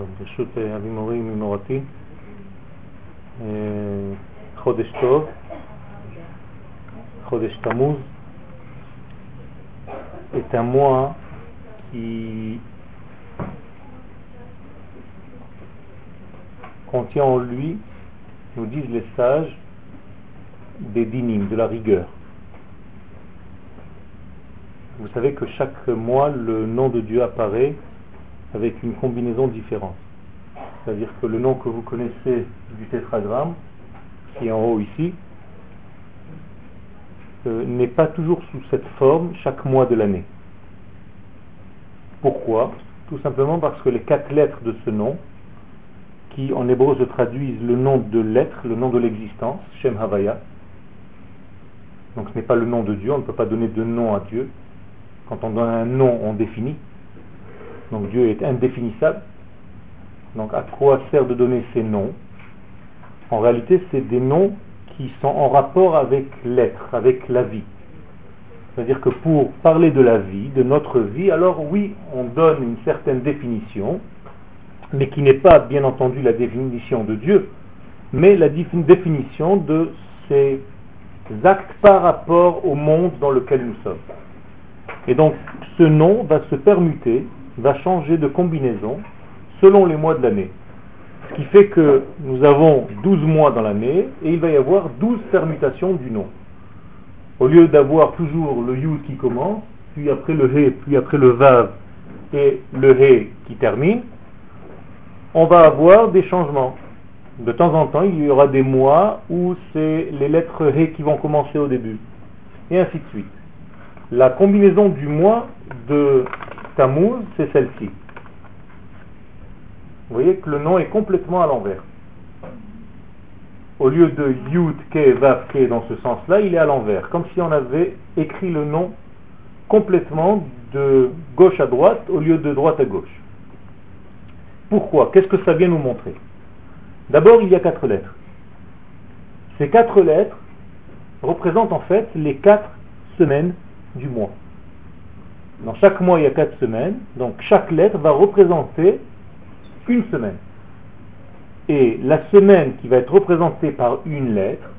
טוב, ברשות אבי מורי ממורתי, חודש טוב, חודש תמוז, est un mois qui contient en lui, nous disent les sages, des dynimes, de la rigueur. Vous savez que chaque mois, le nom de Dieu apparaît avec une combinaison différente. C'est-à-dire que le nom que vous connaissez du tétragramme, qui est en haut ici, euh, n'est pas toujours sous cette forme chaque mois de l'année. Pourquoi? Tout simplement parce que les quatre lettres de ce nom, qui en hébreu se traduisent le nom de l'être, le nom de l'existence, Shem Havaya, donc ce n'est pas le nom de Dieu, on ne peut pas donner de nom à Dieu. Quand on donne un nom, on définit. Donc Dieu est indéfinissable. Donc à quoi sert de donner ces noms? En réalité, c'est des noms qui sont en rapport avec l'être, avec la vie. C'est-à-dire que pour parler de la vie, de notre vie, alors oui, on donne une certaine définition, mais qui n'est pas bien entendu la définition de Dieu, mais la définition de ces actes par rapport au monde dans lequel nous sommes. Et donc ce nom va se permuter, va changer de combinaison selon les mois de l'année. Ce qui fait que nous avons 12 mois dans l'année et il va y avoir 12 permutations du nom. Au lieu d'avoir toujours le yud qui commence, puis après le he, puis après le vav et le he qui termine, on va avoir des changements. De temps en temps, il y aura des mois où c'est les lettres he qui vont commencer au début, et ainsi de suite. La combinaison du mois de C'est celle-ci. Vous voyez que le nom est complètement à l'envers. Au lieu de Yud, Ke, Vav, Ke dans ce sens-là, il est à l'envers. Comme si on avait écrit le nom complètement de gauche à droite au lieu de droite à gauche. Pourquoi? Qu'est-ce que ça vient nous montrer? D'abord, il y a quatre lettres. Ces quatre lettres représentent en fait les quatre semaines du mois. Dans chaque mois, il y a quatre semaines, donc chaque lettre va représenter une semaine. Et la semaine qui va être représentée par une lettre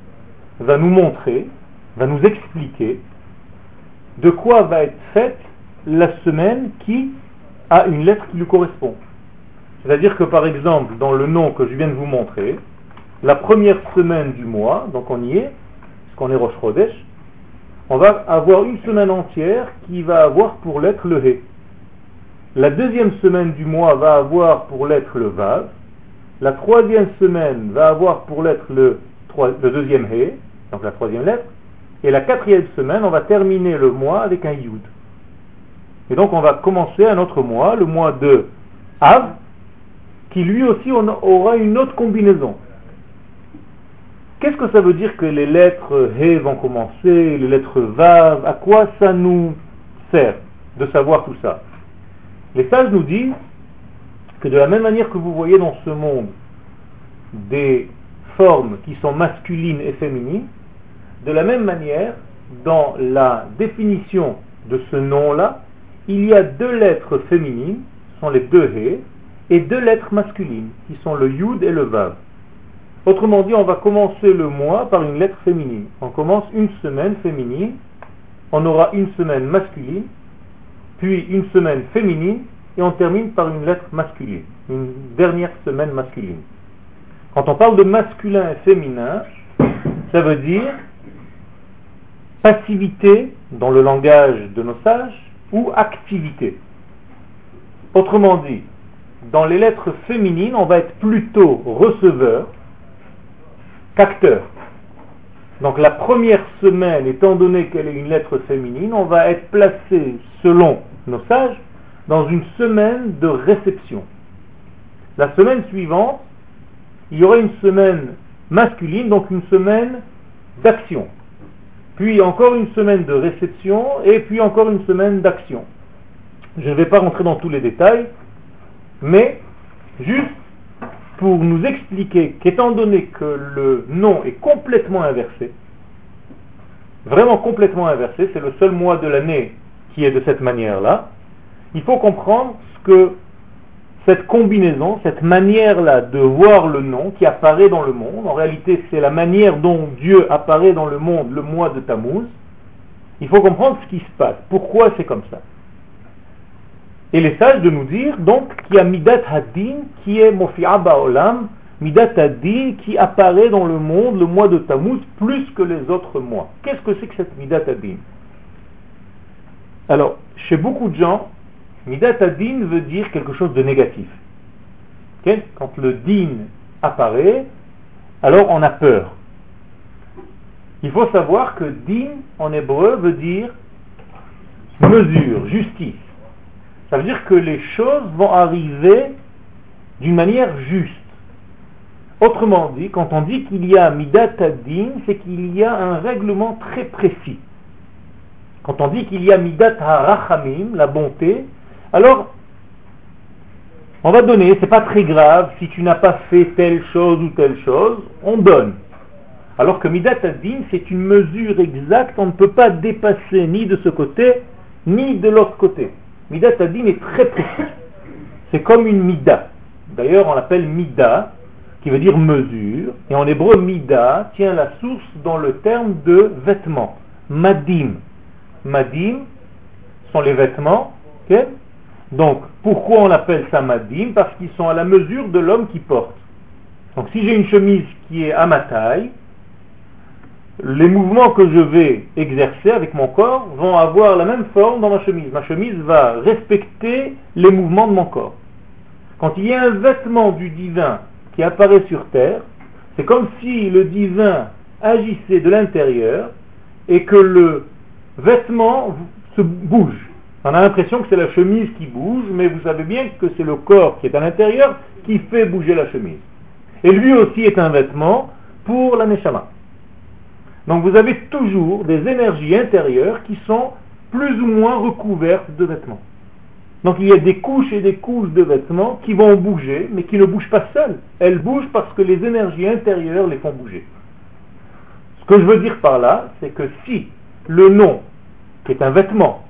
va nous montrer, va nous expliquer de quoi va être faite la semaine qui a une lettre qui lui correspond. C'est-à-dire que par exemple, dans le nom que je viens de vous montrer, la première semaine du mois, donc on y est, parce qu'on est Rosh Chodesh, on va avoir une semaine entière qui va avoir pour lettre le He. La deuxième semaine du mois va avoir pour lettre le Vav. La troisième semaine va avoir pour lettre le, deuxième He, donc la troisième lettre. Et la quatrième semaine, on va terminer le mois avec un Yud. Et donc on va commencer un autre mois, le mois de Av, qui lui aussi aura une autre combinaison. Qu'est-ce que ça veut dire que les lettres He vont commencer, les lettres Vav À quoi ça nous sert de savoir tout ça? Les sages nous disent que de la même manière que vous voyez dans ce monde des formes qui sont masculines et féminines, de la même manière, dans la définition de ce nom-là, il y a deux lettres féminines, ce sont les deux He, et deux lettres masculines, qui sont le Yud et le Vav. Autrement dit, on va commencer le mois par une lettre féminine. On commence une semaine féminine, on aura une semaine masculine, puis une semaine féminine, et on termine par une lettre masculine, une dernière semaine masculine. Quand on parle de masculin et féminin, ça veut dire passivité dans le langage de nos sages ou activité. Autrement dit, dans les lettres féminines, on va être plutôt receveur qu'acteur. Donc la première semaine, étant donné qu'elle est une lettre féminine, on va être placé, selon nos sages, dans une semaine de réception. La semaine suivante, il y aura une semaine masculine, donc une semaine d'action. Puis encore une semaine de réception et puis encore une semaine d'action. Je ne vais pas rentrer dans tous les détails, mais juste pour nous expliquer qu'étant donné que le nom est complètement inversé, vraiment complètement inversé, c'est le seul mois de l'année qui est de cette manière-là, il faut comprendre ce que cette combinaison, cette manière-là de voir le nom qui apparaît dans le monde, en réalité c'est la manière dont Dieu apparaît dans le monde le mois de Tammuz, il faut comprendre ce qui se passe, pourquoi c'est comme ça? Et les sages de nous dire donc qu'il y a Midat Hadin qui est Mofi'a Ba'olam, Midat Hadin qui apparaît dans le monde le mois de Tammuz plus que les autres mois. Qu'est-ce que c'est que cette Midat Hadin Alors, chez beaucoup de gens, Midat Hadin veut dire quelque chose de négatif. Quand le din apparaît, alors on a peur. Il faut savoir que din en hébreu veut dire mesure, justice. Ça veut dire que les choses vont arriver d'une manière juste. Autrement dit, quand on dit qu'il y a midat din, c'est qu'il y a un règlement très précis. Quand on dit qu'il y a midat harachamim, la bonté, alors on va donner, c'est pas très grave si tu n'as pas fait telle chose ou telle chose, on donne. Alors que midat din, c'est une mesure exacte, on ne peut pas dépasser ni de ce côté, ni de l'autre côté. Midat Adin est très précis. C'est comme une mida. D'ailleurs, on l'appelle mida, qui veut dire mesure. Et en hébreu, mida tient la source dans le terme de vêtements. Madim. Madim sont les vêtements. Donc, pourquoi on appelle ça madim? Parce qu'ils sont à la mesure de l'homme qui porte. Donc, si j'ai une chemise qui est à ma taille, les mouvements que je vais exercer avec mon corps vont avoir la même forme dans ma chemise. Ma chemise va respecter les mouvements de mon corps. Quand il y a un vêtement du divin qui apparaît sur terre, c'est comme si le divin agissait de l'intérieur et que le vêtement se bouge. On a l'impression que c'est la chemise qui bouge, mais vous savez bien que c'est le corps qui est à l'intérieur qui fait bouger la chemise. Et lui aussi est un vêtement pour la neshama. Donc vous avez toujours des énergies intérieures qui sont plus ou moins recouvertes de vêtements. Donc il y a des couches et des couches de vêtements qui vont bouger, mais qui ne bougent pas seules. Elles bougent parce que les énergies intérieures les font bouger. Ce que je veux dire par là, c'est que si le nom, qui est un vêtement,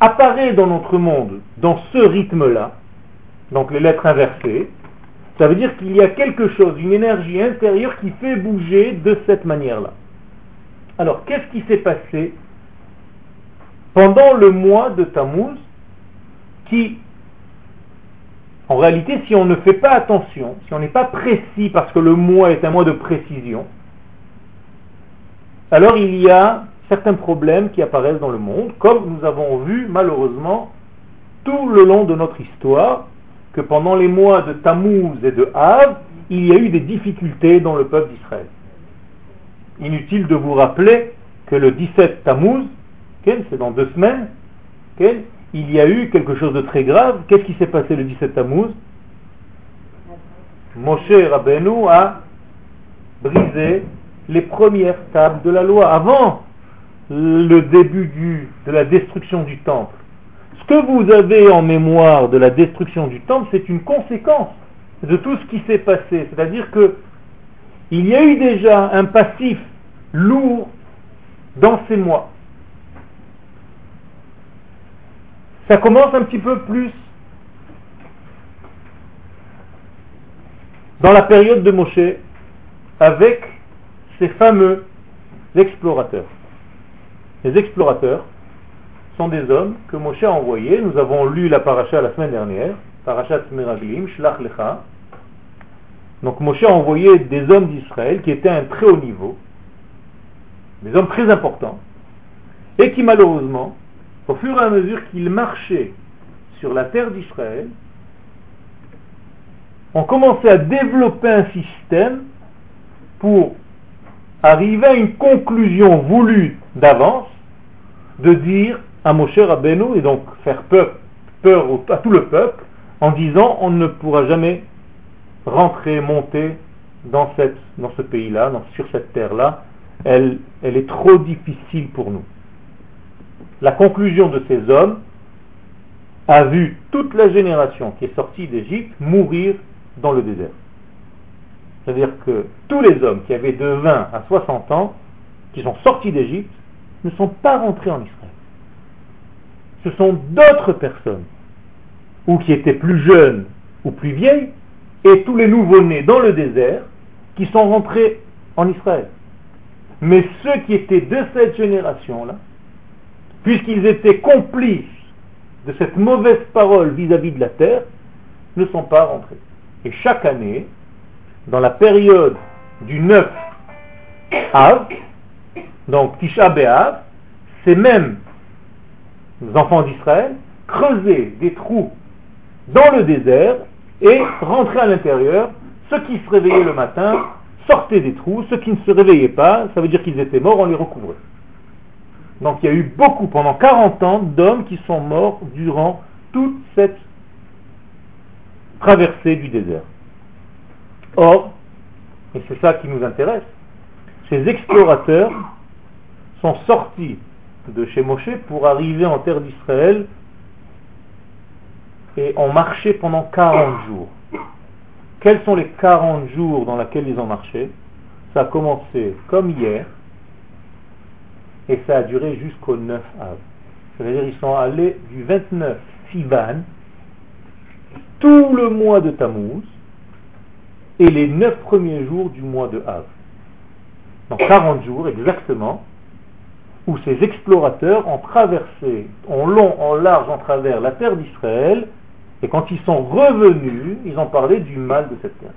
apparaît dans notre monde dans ce rythme-là, donc les lettres inversées, ça veut dire qu'il y a quelque chose, une énergie intérieure qui fait bouger de cette manière-là. Alors, qu'est-ce qui s'est passé pendant le mois de Tammuz qui, en réalité, si on ne fait pas attention, si on n'est pas précis parce que le mois est un mois de précision, alors il y a certains problèmes qui apparaissent dans le monde, comme nous avons vu malheureusement tout le long de notre histoire, que pendant les mois de Tammuz et de Av, il y a eu des difficultés dans le peuple d'Israël. Inutile de vous rappeler que le 17 Tammuz, c'est dans deux semaines, il y a eu quelque chose de très grave. Qu'est-ce qui s'est passé le 17 Tammuz? Moshe Rabbeinu a brisé les premières tables de la loi avant le début de la destruction du temple. Ce que vous avez en mémoire de la destruction du temple, c'est une conséquence de tout ce qui s'est passé. C'est-à-dire que il y a eu déjà un passif lourd dans ces mois. Ça commence un petit peu plus dans la période de Moshe avec ces fameux explorateurs. Les explorateurs, des hommes que Moshe a envoyés. Nous avons lu la paracha la semaine dernière, parachat Meraglim, Shlach Lecha. Donc Moshe a envoyé des hommes d'Israël qui étaient à un très haut niveau, des hommes très importants, et qui malheureusement, au fur et à mesure qu'ils marchaient sur la terre d'Israël, ont commencé à développer un système pour arriver à une conclusion voulue d'avance, de dire à Moshe Rabbeinu et donc faire peur, à tout le peuple en disant on ne pourra jamais rentrer, monter dans, cette, dans ce pays-là, sur cette terre-là, elle, elle est trop difficile pour nous. La conclusion de ces hommes a vu toute la génération qui est sortie d'Égypte mourir dans le désert. C'est-à-dire que tous les hommes qui avaient de 20 à 60 ans, qui sont sortis d'Égypte, ne sont pas rentrés en Israël ce sont d'autres personnes ou qui étaient plus jeunes ou plus vieilles, et tous les nouveaux-nés dans le désert qui sont rentrés en Israël. Mais ceux qui étaient de cette génération-là, puisqu'ils étaient complices de cette mauvaise parole vis-à-vis de la terre, ne sont pas rentrés. Et chaque année, dans la période du 9 Av, donc Tisha B'Av, ces mêmes enfants d'Israël creusaient des trous dans le désert et rentraient à l'intérieur. Ceux qui se réveillaient le matin sortaient des trous, ceux qui ne se réveillaient pas, ça veut dire qu'ils étaient morts, on les recouvrait. Donc il y a eu beaucoup, pendant 40 ans, d'hommes qui sont morts durant toute cette traversée du désert. Or, et c'est ça qui nous intéresse, ces explorateurs sont sortis de chez Moshe pour arriver en terre d'Israël et ont marché pendant 40 jours. Quels sont les 40 jours dans lesquels ils ont marché? Ça a commencé comme hier et ça a duré jusqu'au 9 av. C'est-à-dire ils sont allés du 29 Sivan, tout le mois de Tammuz, et les 9 premiers jours du mois de Av. Donc 40 jours exactement, où ces explorateurs ont traversé en long, en large, en travers la terre d'Israël, et quand ils sont revenus, ils ont parlé du mal de cette terre.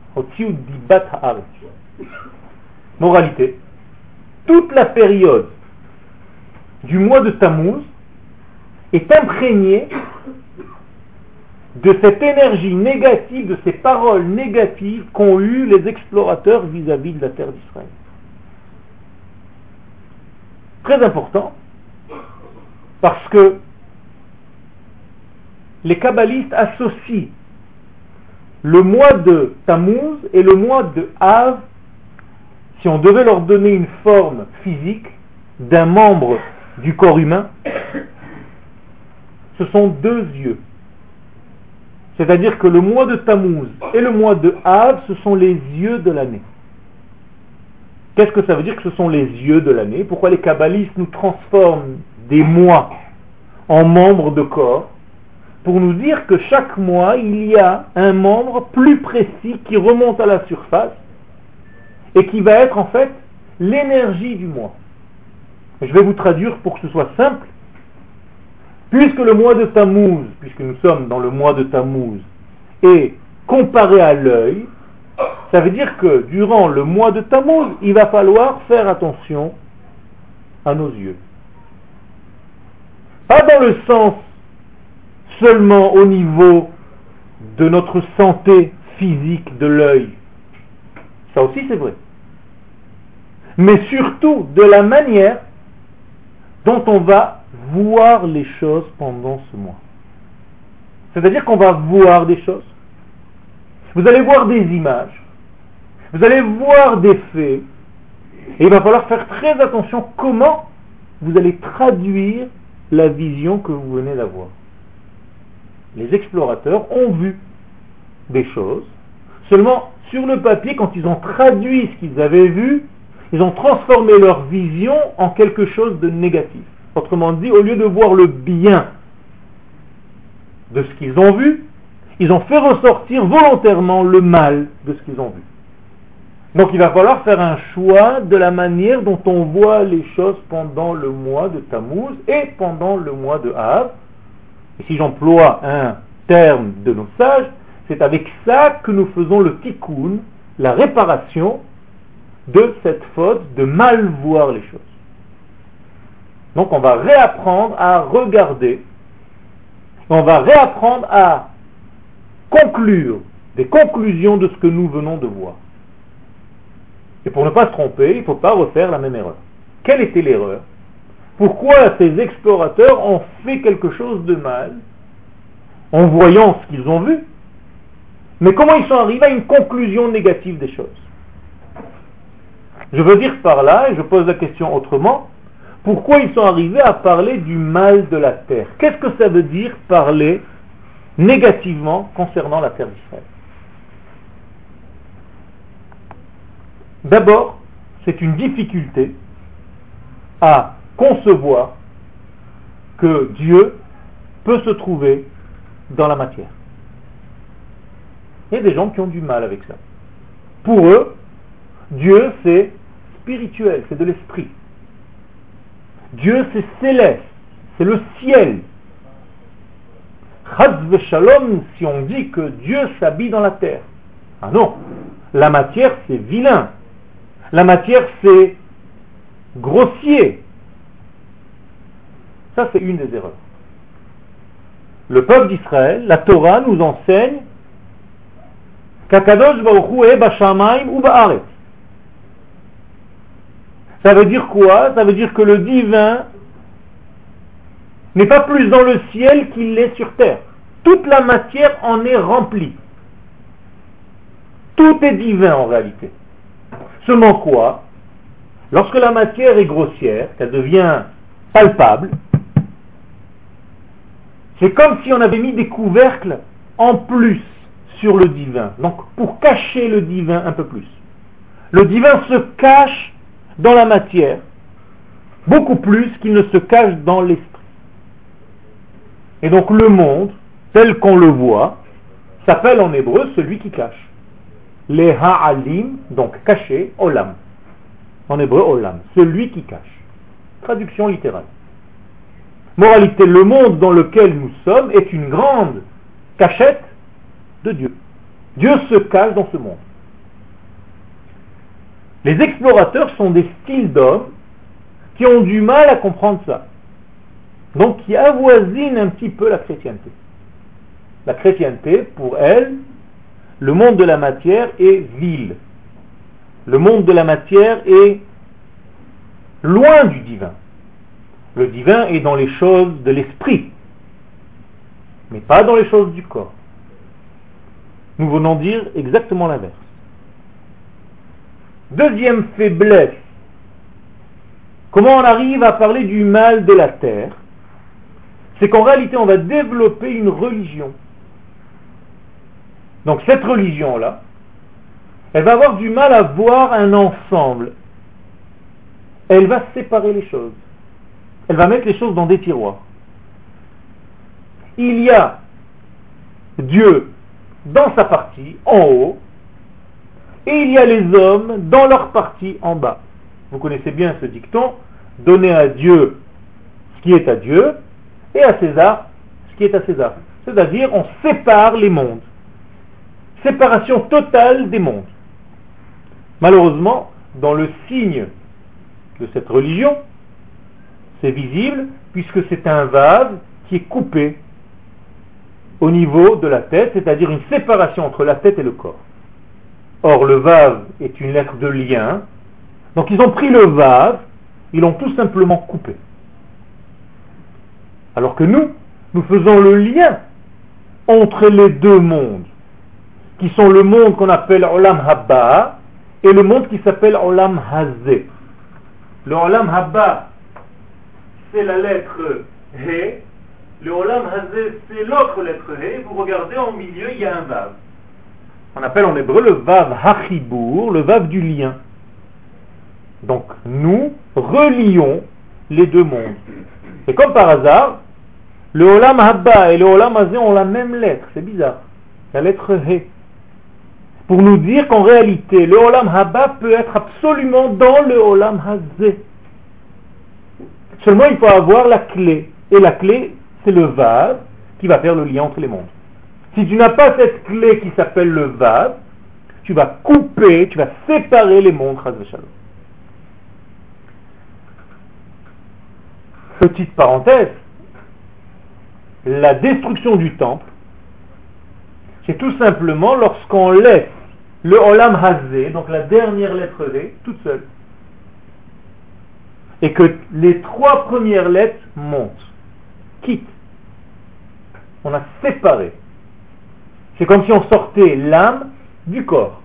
Moralité, toute la période du mois de Tammuz est imprégnée de cette énergie négative, de ces paroles négatives qu'ont eues les explorateurs vis-à-vis -vis de la terre d'Israël. Très important, parce que les kabbalistes associent le mois de Tammuz et le mois de Av, si on devait leur donner une forme physique d'un membre du corps humain, ce sont deux yeux. C'est-à-dire que le mois de Tammuz et le mois de Av, ce sont les yeux de l'année. Qu'est-ce que ça veut dire que ce sont les yeux de l'année? Pourquoi les kabbalistes nous transforment des mois en membres de corps? Pour nous dire que chaque mois, il y a un membre plus précis qui remonte à la surface et qui va être en fait l'énergie du mois. Je vais vous traduire pour que ce soit simple. Puisque le mois de Tammuz, puisque nous sommes dans le mois de Tammuz, est comparé à l'œil, ça veut dire que durant le mois de Tammuz, il va falloir faire attention à nos yeux. Pas dans le sens seulement au niveau de notre santé physique de l'œil. Ça aussi c'est vrai. Mais surtout de la manière dont on va voir les choses pendant ce mois. C'est-à-dire qu'on va voir des choses. Vous allez voir des images. Vous allez voir des faits. Et il va falloir faire très attention comment vous allez traduire la vision que vous venez d'avoir. Les explorateurs ont vu des choses. Seulement, sur le papier, quand ils ont traduit ce qu'ils avaient vu, ils ont transformé leur vision en quelque chose de négatif. Autrement dit, au lieu de voir le bien de ce qu'ils ont vu, ils ont fait ressortir volontairement le mal de ce qu'ils ont vu. Donc il va falloir faire un choix de la manière dont on voit les choses pendant le mois de Tammuz et pendant le mois de Av. Et si j'emploie un terme de nos sages, c'est avec ça que nous faisons le tikkun, la réparation de cette faute de mal voir les choses. Donc on va réapprendre à regarder, on va réapprendre à conclure des conclusions de ce que nous venons de voir. Et pour ne pas se tromper, il ne faut pas refaire la même erreur. Quelle était l'erreur? Pourquoi ces explorateurs ont fait quelque chose de mal en voyant ce qu'ils ont vu? Mais comment ils sont arrivés à une conclusion négative des choses? Je veux dire par là, et je pose la question autrement, pourquoi ils sont arrivés à parler du mal de la terre? Qu'est-ce que ça veut dire parler négativement concernant la terre d'Israël D'abord, c'est une difficulté à concevoir que Dieu peut se trouver dans la matière. Il y a des gens qui ont du mal avec ça. Pour eux, Dieu c'est spirituel, c'est de l'esprit. Dieu c'est céleste, c'est le ciel. Chaz shalom si on dit que Dieu s'habille dans la terre. Ah non, la matière c'est vilain. La matière c'est grossier. Ça c'est une des erreurs. Le peuple d'Israël, la Torah nous enseigne ou. Ça veut dire quoi? Ça veut dire que le divin n'est pas plus dans le ciel qu'il l'est sur terre. Toute la matière en est remplie. Tout est divin en réalité. Seulement quoi Lorsque la matière est grossière, qu'elle devient palpable, c'est comme si on avait mis des couvercles en plus sur le divin. Donc pour cacher le divin un peu plus. Le divin se cache dans la matière beaucoup plus qu'il ne se cache dans l'esprit. Et donc le monde, tel qu'on le voit, s'appelle en hébreu celui qui cache. Les ha'alim, donc caché, olam. En hébreu, olam, celui qui cache. Traduction littérale. Moralité, le monde dans lequel nous sommes est une grande cachette de Dieu. Dieu se cache dans ce monde. Les explorateurs sont des styles d'hommes qui ont du mal à comprendre ça. Donc qui avoisinent un petit peu la chrétienté. La chrétienté, pour elle, le monde de la matière est vil. Le monde de la matière est loin du divin. Le divin est dans les choses de l'esprit, mais pas dans les choses du corps. Nous venons dire exactement l'inverse. Deuxième faiblesse. Comment on arrive à parler du mal de la terre? C'est qu'en réalité, on va développer une religion. Donc cette religion-là, elle va avoir du mal à voir un ensemble. Elle va séparer les choses. Elle va mettre les choses dans des tiroirs. Il y a Dieu dans sa partie, en haut, et il y a les hommes dans leur partie en bas. Vous connaissez bien ce dicton, donner à Dieu ce qui est à Dieu, et à César ce qui est à César. C'est-à-dire, on sépare les mondes. Séparation totale des mondes. Malheureusement, dans le signe de cette religion, c'est visible puisque c'est un vase qui est coupé au niveau de la tête, c'est-à-dire une séparation entre la tête et le corps. Or, le vase est une lettre de lien. Donc, ils ont pris le vase, ils l'ont tout simplement coupé. Alors que nous, nous faisons le lien entre les deux mondes, qui sont le monde qu'on appelle Olam Habba et le monde qui s'appelle Olam Hazé. Le Olam Habba, c'est la lettre He, le Olam Hazé, c'est l'autre lettre He, vous regardez en milieu, il y a un Vav. On appelle en hébreu le Vav Hachibour, le Vav du lien. Donc nous relions les deux mondes. Et comme par hasard, le Olam Habba et le Olam Hazé ont la même lettre, c'est bizarre, la lettre He. Pour nous dire qu'en réalité, le Olam Habba peut être absolument dans le Olam Hazé. Seulement, il faut avoir la clé. Et la clé, c'est le vase qui va faire le lien entre les mondes. Si tu n'as pas cette clé qui s'appelle le vase, tu vas couper, tu vas séparer les mondes. Petite parenthèse, la destruction du temple, c'est tout simplement lorsqu'on laisse le Olam Hazé, donc la dernière lettre D, toute seule, et que les trois premières lettres montent, quittent. On a séparé. C'est comme si on sortait l'âme du corps.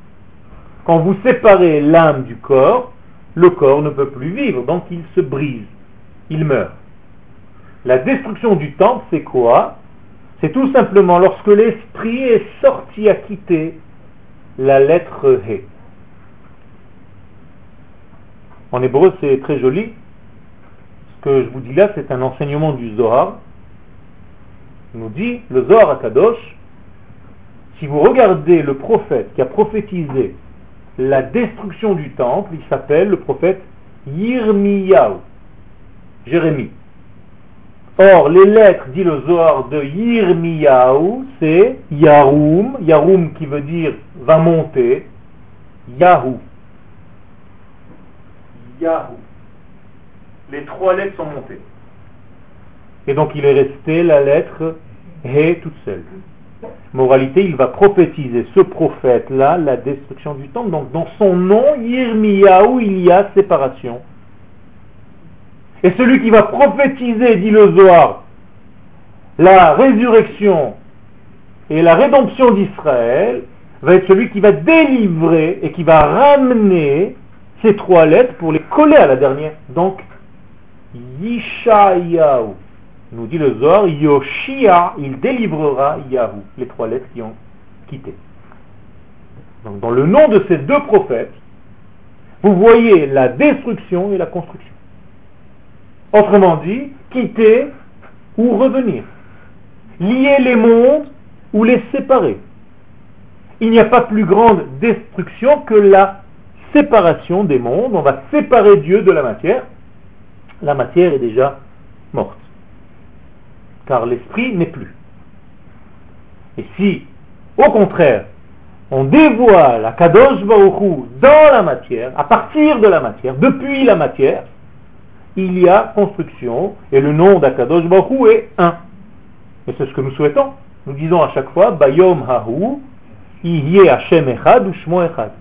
Quand vous séparez l'âme du corps, le corps ne peut plus vivre, donc il se brise, il meurt. La destruction du temple, c'est quoi? C'est tout simplement lorsque l'esprit est sorti à quitter la lettre He. En hébreu, c'est très joli. Ce que je vous dis là, c'est un enseignement du Zohar. nous dit le Zohar Akadosh, si vous regardez le prophète qui a prophétisé la destruction du temple, il s'appelle le prophète Yirmiyahu, Jérémie. Or, les lettres, dit le Zohar de Yirmiyahu, c'est Yarum, Yarum qui veut dire va monter, Yahou. Yahou. Les trois lettres sont montées. Et donc il est resté la lettre He toute seule. Moralité, il va prophétiser ce prophète-là la destruction du temple. Donc dans son nom, Yirmiyahu, il y a séparation. Et celui qui va prophétiser, dit le Zohar, la résurrection et la rédemption d'Israël, va être celui qui va délivrer et qui va ramener ces trois lettres pour les coller à la dernière. Donc, Yishayahu nous dit le Zohar, Yoshia, il délivrera Yahou, les trois lettres qui ont quitté. Donc dans le nom de ces deux prophètes, vous voyez la destruction et la construction. Autrement dit, quitter ou revenir. Lier les mondes ou les séparer. Il n'y a pas plus grande destruction que la séparation des mondes. On va séparer Dieu de la matière. La matière est déjà morte car l'esprit n'est plus. Et si, au contraire, on dévoile la Kadosh Baruchou dans la matière, à partir de la matière, depuis la matière, il y a construction, et le nom d'Akadosh Baruchou est un. Et c'est ce que nous souhaitons. Nous disons à chaque fois, Bayom Hahu, Ihye Hashem Echad ou Shmo Echad.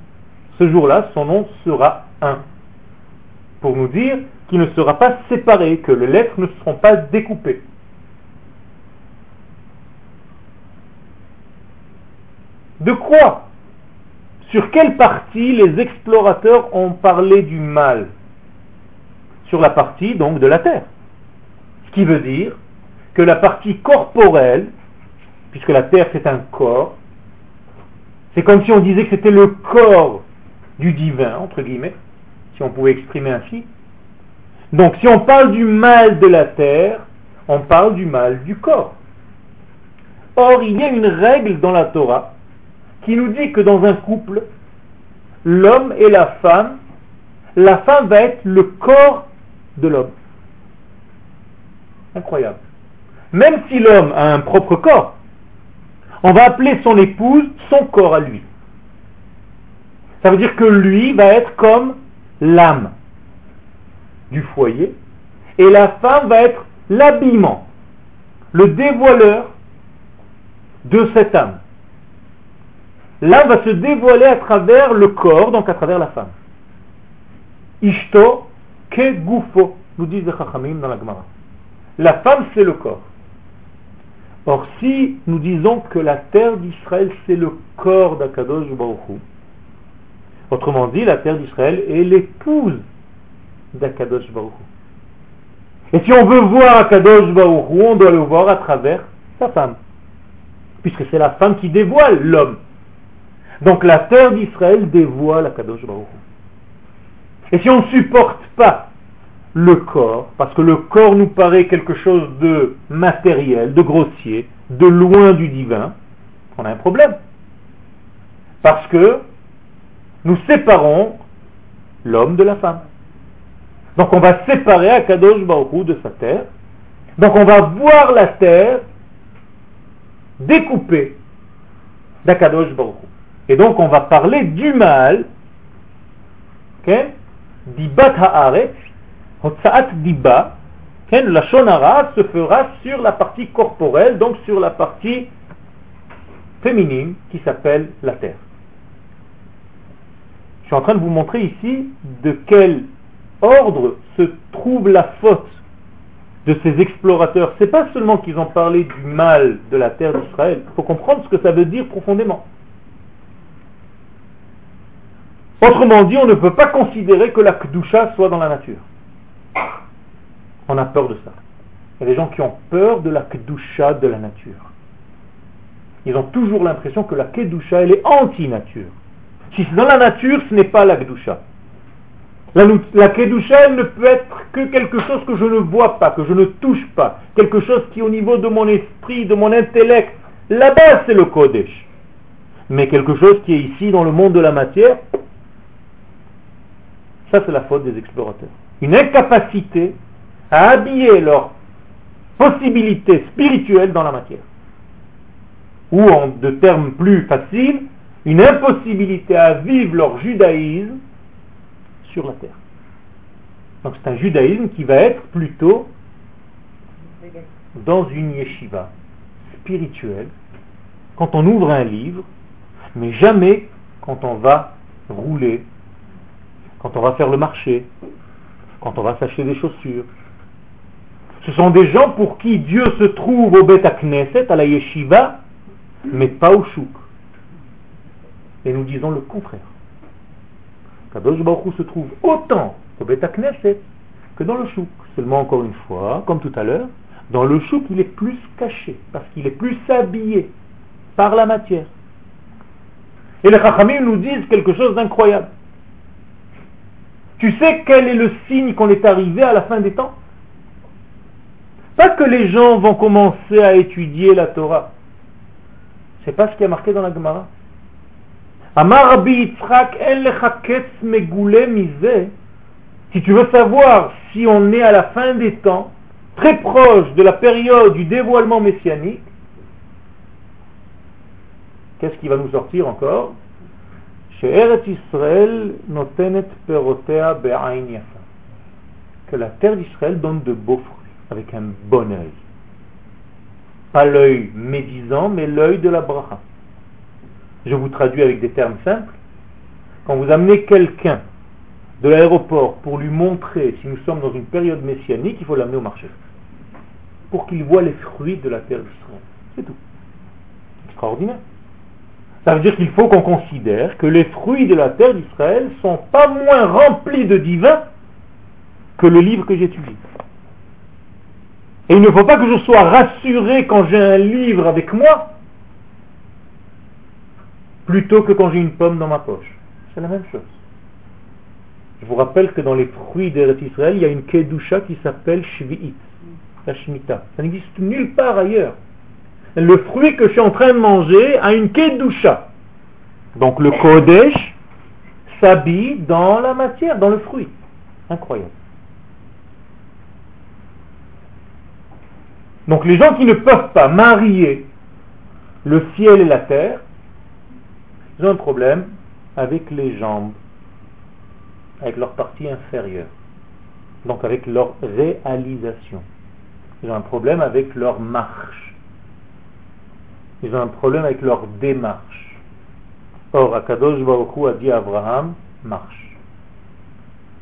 Ce jour-là, son nom sera un. Pour nous dire qu'il ne sera pas séparé, que les lettres ne seront pas découpées. De quoi? Sur quelle partie les explorateurs ont parlé du mal? Sur la partie donc de la terre. Ce qui veut dire que la partie corporelle, puisque la terre c'est un corps, c'est comme si on disait que c'était le corps du divin, entre guillemets, si on pouvait exprimer ainsi. Donc si on parle du mal de la terre, on parle du mal du corps. Or, il y a une règle dans la Torah qui nous dit que dans un couple, l'homme et la femme, la femme va être le corps de l'homme. Incroyable. Même si l'homme a un propre corps, on va appeler son épouse son corps à lui. Ça veut dire que lui va être comme l'âme du foyer et la femme va être l'habillement, le dévoileur de cette âme l'âme va se dévoiler à travers le corps, donc à travers la femme. Ishto ke gufo, nous disent les Chachamim dans la Gemara. La femme, c'est le corps. Or, si nous disons que la terre d'Israël, c'est le corps d'Akadosh Baruch autrement dit, la terre d'Israël est l'épouse d'Akadosh Baruch Et si on veut voir Akadosh Baruch on doit le voir à travers sa femme. Puisque c'est la femme qui dévoile l'homme. Donc la terre d'Israël dévoile la Kadosh Baruch. Et si on ne supporte pas le corps, parce que le corps nous paraît quelque chose de matériel, de grossier, de loin du divin, on a un problème. Parce que nous séparons l'homme de la femme. Donc on va séparer Akadosh Baruch de sa terre. Donc on va voir la terre découpée d'Akadosh Baruch et donc on va parler du mal, dibat haaretz, hotsaat diba, la shonara se fera sur la partie corporelle, donc sur la partie féminine qui s'appelle la terre. Je suis en train de vous montrer ici de quel ordre se trouve la faute de ces explorateurs. Ce n'est pas seulement qu'ils ont parlé du mal de la terre d'Israël, il faut comprendre ce que ça veut dire profondément. Autrement dit, on ne peut pas considérer que la Kdusha soit dans la nature. On a peur de ça. Il y a des gens qui ont peur de la Kedusha de la nature. Ils ont toujours l'impression que la Kedusha, elle est anti-nature. Si c'est dans la nature, ce n'est pas la Kedusha. La, la Kedusha, elle ne peut être que quelque chose que je ne vois pas, que je ne touche pas. Quelque chose qui au niveau de mon esprit, de mon intellect. Là-bas, c'est le Kodesh. Mais quelque chose qui est ici, dans le monde de la matière, ça c'est la faute des explorateurs. Une incapacité à habiller leur possibilité spirituelle dans la matière. Ou en de termes plus faciles, une impossibilité à vivre leur judaïsme sur la terre. Donc c'est un judaïsme qui va être plutôt dans une yeshiva spirituelle, quand on ouvre un livre, mais jamais quand on va rouler, quand on va faire le marché, quand on va s'acheter des chaussures. Ce sont des gens pour qui Dieu se trouve au Beth Knesset, à la yeshiva, mais pas au chouk. Et nous disons le contraire. Kadosh Baruch se trouve autant au Beth Knesset que dans le chouk. Seulement, encore une fois, comme tout à l'heure, dans le chouk, il est plus caché, parce qu'il est plus habillé par la matière. Et les Chachamim nous disent quelque chose d'incroyable. Tu sais quel est le signe qu'on est arrivé à la fin des temps? Pas que les gens vont commencer à étudier la Torah. C'est pas ce qui a marqué dans la Gemara. Si tu veux savoir si on est à la fin des temps, très proche de la période du dévoilement messianique, qu'est-ce qui va nous sortir encore? Que la terre d'Israël donne de beaux fruits, avec un bon œil. Pas l'œil médisant, mais l'œil de la bracha. Je vous traduis avec des termes simples. Quand vous amenez quelqu'un de l'aéroport pour lui montrer si nous sommes dans une période messianique, il faut l'amener au marché. Pour qu'il voit les fruits de la terre d'Israël. C'est tout. Extraordinaire. Ça veut dire qu'il faut qu'on considère que les fruits de la terre d'Israël sont pas moins remplis de divin que le livre que j'étudie. Et il ne faut pas que je sois rassuré quand j'ai un livre avec moi, plutôt que quand j'ai une pomme dans ma poche. C'est la même chose. Je vous rappelle que dans les fruits d'Eretz Israël, il y a une kedusha qui s'appelle shvi'it, la shmita. Ça n'existe nulle part ailleurs le fruit que je suis en train de manger a une kedusha. Donc le kodesh s'habille dans la matière, dans le fruit. Incroyable. Donc les gens qui ne peuvent pas marier le ciel et la terre, ils ont un problème avec les jambes, avec leur partie inférieure, donc avec leur réalisation. Ils ont un problème avec leur marche. Ils ont un problème avec leur démarche. Or, Akadosh Baruch a dit à Abraham, marche.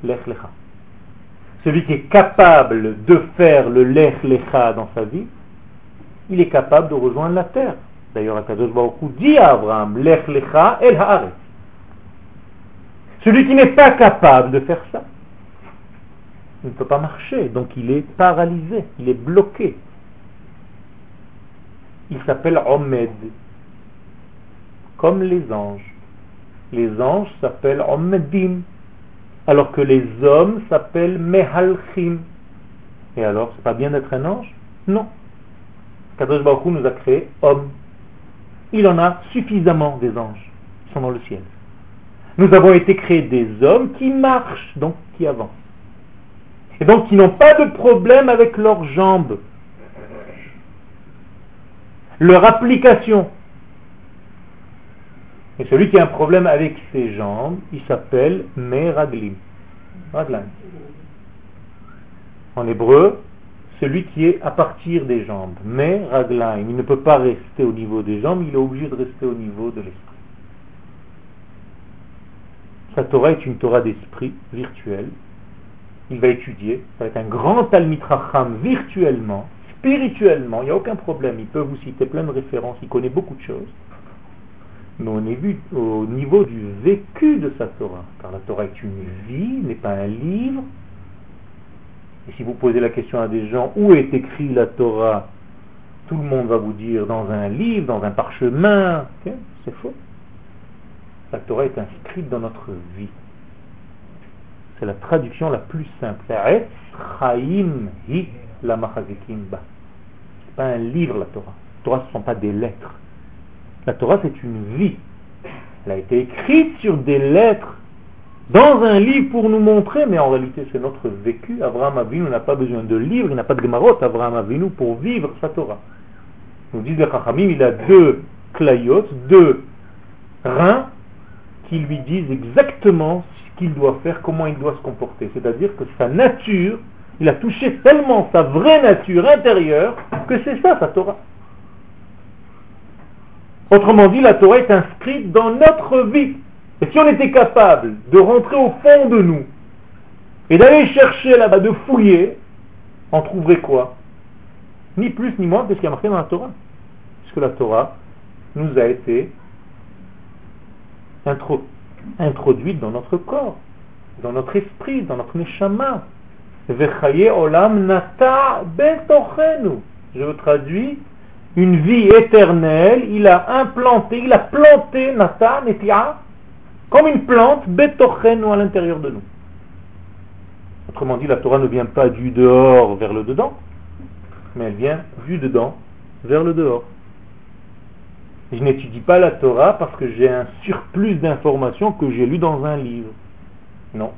Lech lecha. Celui qui est capable de faire le lech lecha dans sa vie, il est capable de rejoindre la terre. D'ailleurs, Akadosh Baruch dit à Abraham, lech lecha el haaretz. Celui qui n'est pas capable de faire ça, il ne peut pas marcher, donc il est paralysé, il est bloqué il s'appelle Omed, comme les anges. Les anges s'appellent Omedim, alors que les hommes s'appellent Mehalchim. Et alors, c'est pas bien d'être un ange? Non. Kadosh Baruch nous a créé hommes. Il en a suffisamment des anges. Ils sont dans le ciel. Nous avons été créés des hommes qui marchent, donc qui avancent. Et donc qui n'ont pas de problème avec leurs jambes leur application. Et celui qui a un problème avec ses jambes, il s'appelle Meraglim. Raglim. En hébreu, celui qui est à partir des jambes. Mais Il ne peut pas rester au niveau des jambes, il est obligé de rester au niveau de l'esprit. Sa Torah est une Torah d'esprit virtuelle. Il va étudier, ça va être un grand Talmitracham virtuellement, spirituellement, il n'y a aucun problème. Il peut vous citer plein de références, il connaît beaucoup de choses. Mais on est vu au niveau du vécu de sa Torah. Car la Torah est une vie, n'est pas un livre. Et si vous posez la question à des gens où est écrit la Torah, tout le monde va vous dire dans un livre, dans un parchemin. C'est faux. La Torah est inscrite dans notre vie. C'est la traduction la plus simple. Eretz Chaim hi la. Pas un livre la Torah. La Torah ce ne sont pas des lettres. La Torah c'est une vie. Elle a été écrite sur des lettres dans un livre pour nous montrer, mais en réalité c'est notre vécu. Abraham Avinu n'a pas besoin de livre, il n'a pas de Gemarot, Abraham Avinu, pour vivre sa Torah. Nous disent les Chachamim, il a deux clayotes, deux reins qui lui disent exactement ce qu'il doit faire, comment il doit se comporter. C'est-à-dire que sa nature, il a touché tellement sa vraie nature intérieure que c'est ça sa Torah. Autrement dit, la Torah est inscrite dans notre vie. Et si on était capable de rentrer au fond de nous et d'aller chercher là-bas, de fouiller, on trouverait quoi? Ni plus ni moins que ce qui a marqué dans la Torah. Puisque la Torah nous a été introduite dans notre corps, dans notre esprit, dans notre neshama. Olam nata Je vous traduis, une vie éternelle, il a implanté, il a planté nata, netia, comme une plante, ou à l'intérieur de nous. Autrement dit, la Torah ne vient pas du dehors vers le dedans, mais elle vient du dedans vers le dehors. Je n'étudie pas la Torah parce que j'ai un surplus d'informations que j'ai lu dans un livre. Non.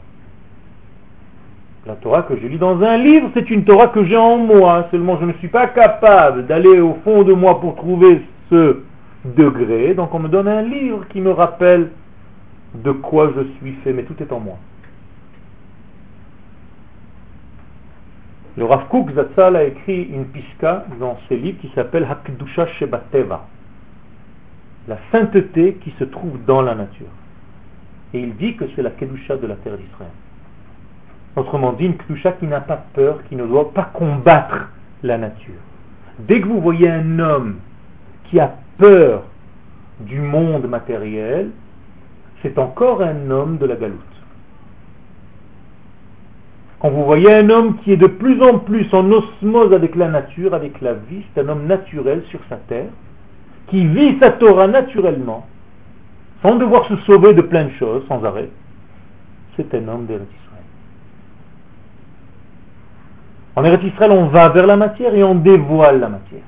La Torah que je lis dans un livre, c'est une Torah que j'ai en moi. Seulement, je ne suis pas capable d'aller au fond de moi pour trouver ce degré. Donc, on me donne un livre qui me rappelle de quoi je suis fait, mais tout est en moi. Le Rav Kook Zatzal a écrit une piska dans ses livres qui s'appelle Hakdusha Shebateva, la sainteté qui se trouve dans la nature. Et il dit que c'est la Kedusha de la terre d'Israël. Autrement dit, une Kedusha qui n'a pas peur, qui ne doit pas combattre la nature. Dès que vous voyez un homme qui a peur du monde matériel, c'est encore un homme de la galoute. Quand vous voyez un homme qui est de plus en plus en osmose avec la nature, avec la vie, c'est un homme naturel sur sa terre, qui vit sa Torah naturellement, sans devoir se sauver de plein de choses, sans arrêt. C'est un homme d'Eretz Israël. En Eretz Israël, on va vers la matière et on dévoile la matière.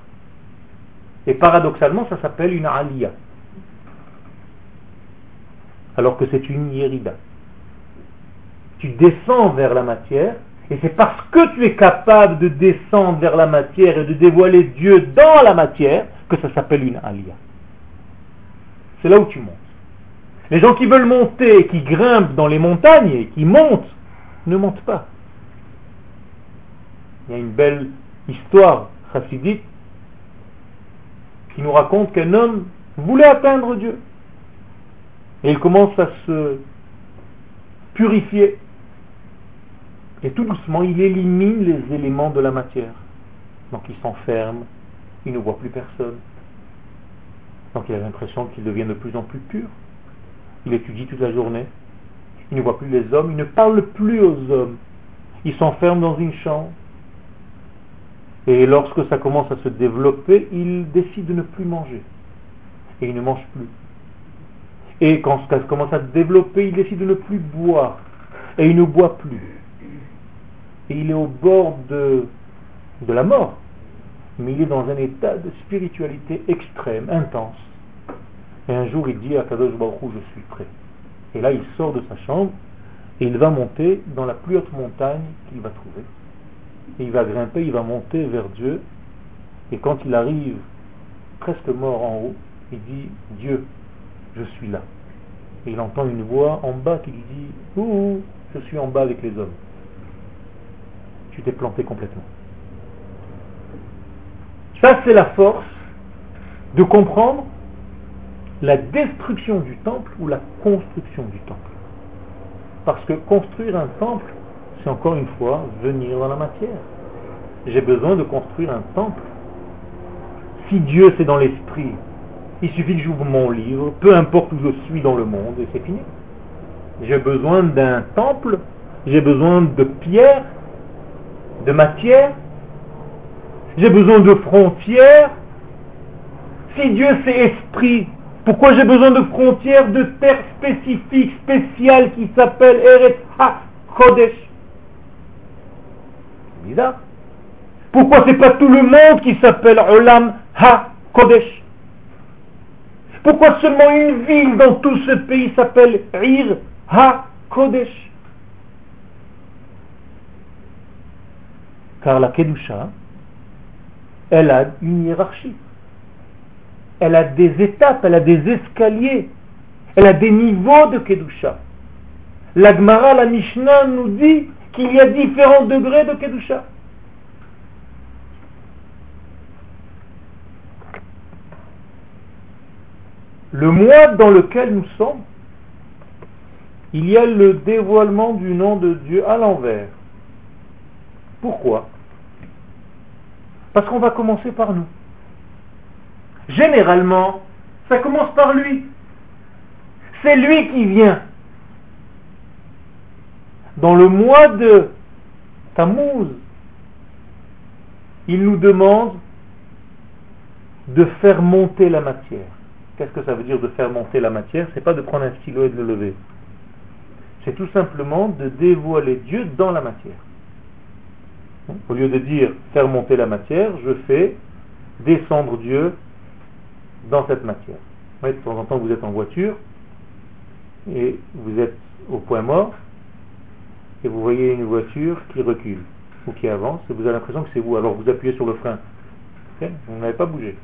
Et paradoxalement, ça s'appelle une aliyah alors que c'est une yérida. Tu descends vers la matière, et c'est parce que tu es capable de descendre vers la matière et de dévoiler Dieu dans la matière que ça s'appelle une aliyah. C'est là où tu montes. Les gens qui veulent monter, qui grimpent dans les montagnes et qui montent, ne montent pas. Il y a une belle histoire chassidique qui nous raconte qu'un homme voulait atteindre Dieu. Et il commence à se purifier. Et tout doucement, il élimine les éléments de la matière. Donc il s'enferme, il ne voit plus personne. Donc il a l'impression qu'il devient de plus en plus pur. Il étudie toute la journée. Il ne voit plus les hommes, il ne parle plus aux hommes. Il s'enferme dans une chambre. Et lorsque ça commence à se développer, il décide de ne plus manger. Et il ne mange plus. Et quand ça commence à se développer, il décide de ne plus boire. Et il ne boit plus. Et il est au bord de, la mort. Mais il est dans un état de spiritualité extrême, intense. Et un jour, il dit à Kadosh Baruch je suis prêt. Et là, il sort de sa chambre et il va monter dans la plus haute montagne qu'il va trouver. Il va grimper, il va monter vers Dieu. Et quand il arrive presque mort en haut, il dit Dieu, je suis là. Et il entend une voix en bas qui lui dit Ouh, je suis en bas avec les hommes. Tu t'es planté complètement. Ça, c'est la force de comprendre la destruction du temple ou la construction du temple. Parce que construire un temple, c'est encore une fois venir dans la matière. J'ai besoin de construire un temple. Si Dieu c'est dans l'esprit, il suffit que j'ouvre mon livre, peu importe où je suis dans le monde, et c'est fini. J'ai besoin d'un temple, j'ai besoin de pierres, de matière, j'ai besoin de frontières. Si Dieu c'est esprit, pourquoi j'ai besoin de frontières, de terres spécifiques, spéciales qui s'appellent Eretz Kodesh. Bizarre. Pourquoi c'est pas tout le monde qui s'appelle Olam Ha-Kodesh? Pourquoi seulement une ville dans tout ce pays s'appelle Ir Ha-Kodesh? Car la Kedusha, elle a une hiérarchie. Elle a des étapes, elle a des escaliers, elle a des niveaux de Kedusha. L'Agmara, la Mishnah nous dit qu'il y a différents degrés de Kedusha. Le mois dans lequel nous sommes, il y a le dévoilement du nom de Dieu à l'envers. Pourquoi? Parce qu'on va commencer par nous. Généralement, ça commence par lui. C'est lui qui vient. Dans le mois de Tammuz, il nous demande de faire monter la matière. Qu'est-ce que ça veut dire de faire monter la matière? C'est pas de prendre un stylo et de le lever. C'est tout simplement de dévoiler Dieu dans la matière. Au lieu de dire faire monter la matière, je fais descendre Dieu dans cette matière. de temps en temps, vous êtes en voiture et vous êtes au point mort et vous voyez une voiture qui recule ou qui avance et vous avez l'impression que c'est vous. Alors vous appuyez sur le frein. Vous n'avez pas bougé.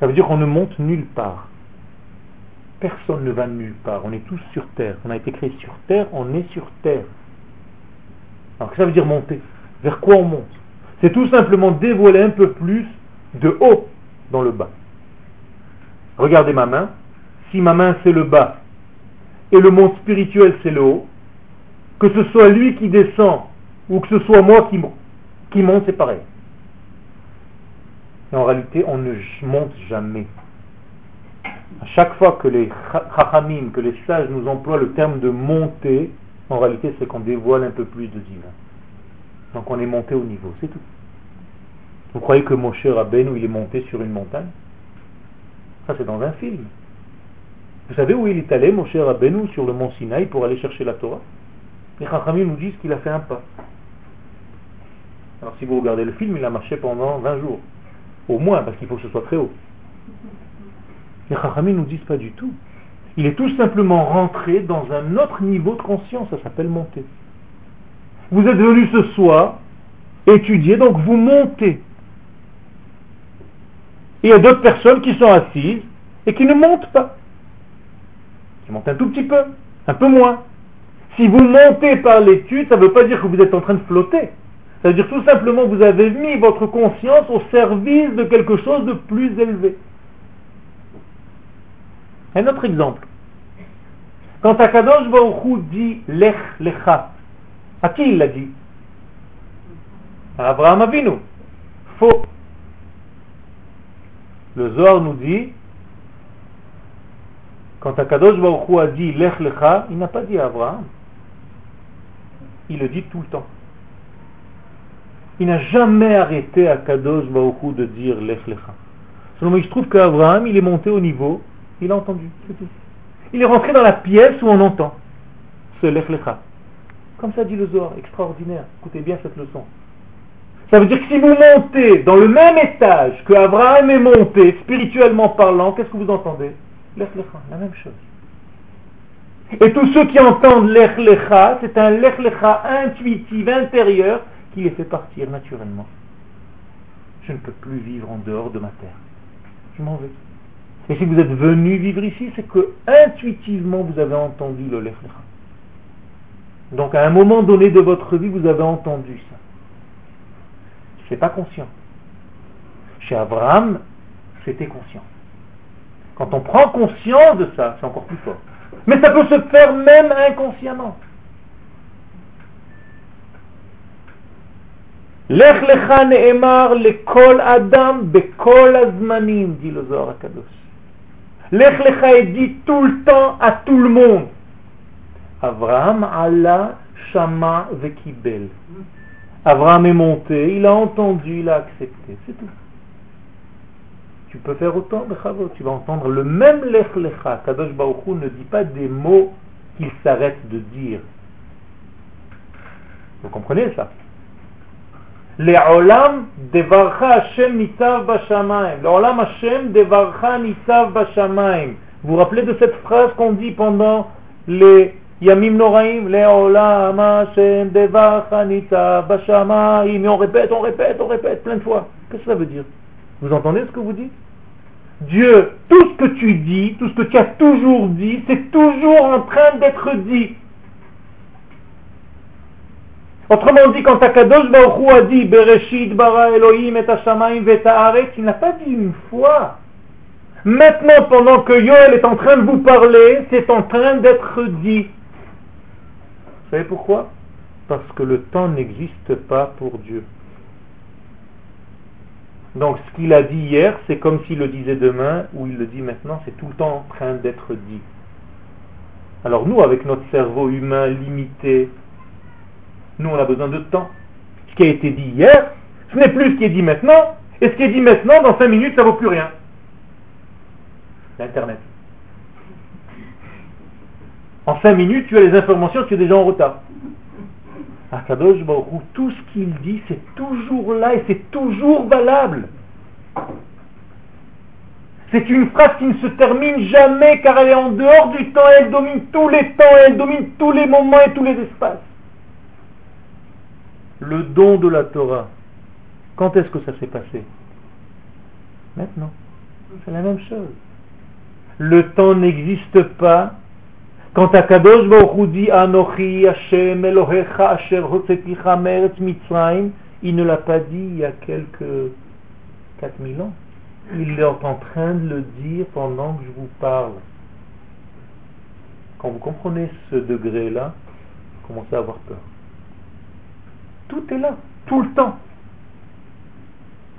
Ça veut dire qu'on ne monte nulle part. Personne ne va nulle part. On est tous sur terre. On a été créé sur terre, on est sur terre. Alors, ça veut dire monter Vers quoi on monte? C'est tout simplement dévoiler un peu plus de haut dans le bas. Regardez ma main. Si ma main c'est le bas et le monde spirituel c'est le haut, que ce soit lui qui descend ou que ce soit moi qui, monte, c'est pareil. Et en réalité, on ne monte jamais. À chaque fois que les chachamim, que les sages nous emploient le terme de monter, en réalité, c'est qu'on dévoile un peu plus de divin. Donc on est monté au niveau, c'est tout. Vous croyez que Moshe Rabbeinu, il est monté sur une montagne? Ça, c'est dans un film. Vous savez où il est allé, Moshe Rabbeinu, sur le mont Sinaï pour aller chercher la Torah Les Chachamim nous disent qu'il a fait un pas. Alors si vous regardez le film, il a marché pendant 20 jours. Au moins, parce qu'il faut que ce soit très haut. Les Chachamim nous disent pas du tout. Il est tout simplement rentré dans un autre niveau de conscience, ça s'appelle monter. Vous êtes venu ce soir étudier, donc vous montez. il y a d'autres personnes qui sont assises et qui ne montent pas. Qui montent un tout petit peu, un peu moins. Si vous montez par l'étude, ça ne veut pas dire que vous êtes en train de flotter. Ça veut dire tout simplement que vous avez mis votre conscience au service de quelque chose de plus élevé. Un autre exemple. Quand Akadosh Baruch dit Lech Lecha, à qui il l'a dit? À Abraham Avinu. Faux. Le Zohar nous dit, quand Akadosh Baruch a dit Lech Lecha, il n'a pas dit à Abraham. Il le dit tout le temps. Il n'a jamais arrêté à Kadosh Baruch de dire Lech Lecha. Seulement, il se trouve qu'Abraham, il est monté au niveau, il a entendu. Il est rentré dans la pièce où on entend ce Lech Lecha. Comme ça dit le Zohar, extraordinaire. Écoutez bien cette leçon. Ça veut dire que si vous montez dans le même étage que Abraham est monté, spirituellement parlant, qu'est-ce que vous entendez? Lech Lecha, la même chose. Et tous ceux qui entendent Lech Lecha, c'est un Lech Lecha intuitif, intérieur, qui les fait partir naturellement. Je ne peux plus vivre en dehors de ma terre. Je m'en vais. Et si vous êtes venu vivre ici, c'est que intuitivement vous avez entendu le Lech Lecha. Donc à un moment donné de votre vie, vous avez entendu ça. C'est pas conscient. Chez Abraham, c'était conscient. Quand on prend conscience de ça, c'est encore plus fort. Mais ça peut se faire même inconsciemment. Lech lecha ne'emar lekol adam bekol azmanim, dit le Zohar Kadosh. Lech lecha est dit tout le temps à tout le monde. Abraham Allah Shama Vekibel. Abraham est monté, il a entendu, il a accepté, c'est tout Tu peux faire autant de chavot, tu vas entendre le même lech lecha. Kadosh Baruch ne dit pas des mots qu'il s'arrête de dire. Vous comprenez ça לעולם דברך השם ניצב בשמיים. לעולם השם דברך ניצב בשמיים. Vous vous rappelez de cette phrase qu'on dit pendant les Yamim Noraim לעולם השם דברך ניצב בשמיים. Et on répète, on répète, on répète plein de fois. Qu'est-ce que ça veut dire Vous entendez ce que vous dites Dieu, tout ce que tu dis, tout ce que tu as toujours dit, c'est toujours en train d'être dit. Autrement dit, quand Akadosh Baruch a dit Bereshit bara Elohim et Hashamayim veta'aret, il n'a pas dit une fois. Maintenant, pendant que Yoel est en train de vous parler, c'est en train d'être dit. Vous savez pourquoi? Parce que le temps n'existe pas pour Dieu. Donc ce qu'il a dit hier, c'est comme s'il le disait demain, ou il le dit maintenant, c'est tout le temps en train d'être dit. Alors nous, avec notre cerveau humain limité, nous, on a besoin de temps. Ce qui a été dit hier, ce n'est plus ce qui est dit maintenant. Et ce qui est dit maintenant, dans cinq minutes, ça ne vaut plus rien. L'Internet. En cinq minutes, tu as les informations, tu es déjà en retard. Akadosh tout ce qu'il dit, c'est toujours là et c'est toujours valable. C'est une phrase qui ne se termine jamais car elle est en dehors du temps, elle domine tous les temps, elle domine tous les moments et tous les espaces le don de la Torah, quand est-ce que ça s'est passé? Maintenant. C'est la même chose. Le temps n'existe pas. Quand Akadosh Baruch dit Anochi Hashem Elohecha Asher Hotzeticha Meretz Mitzrayim, il ne l'a pas dit il y a quelques 4000 ans. Il est en train de le dire pendant que je vous parle. Quand vous comprenez ce degré-là, vous commencez à avoir peur. Tout est là, tout le temps.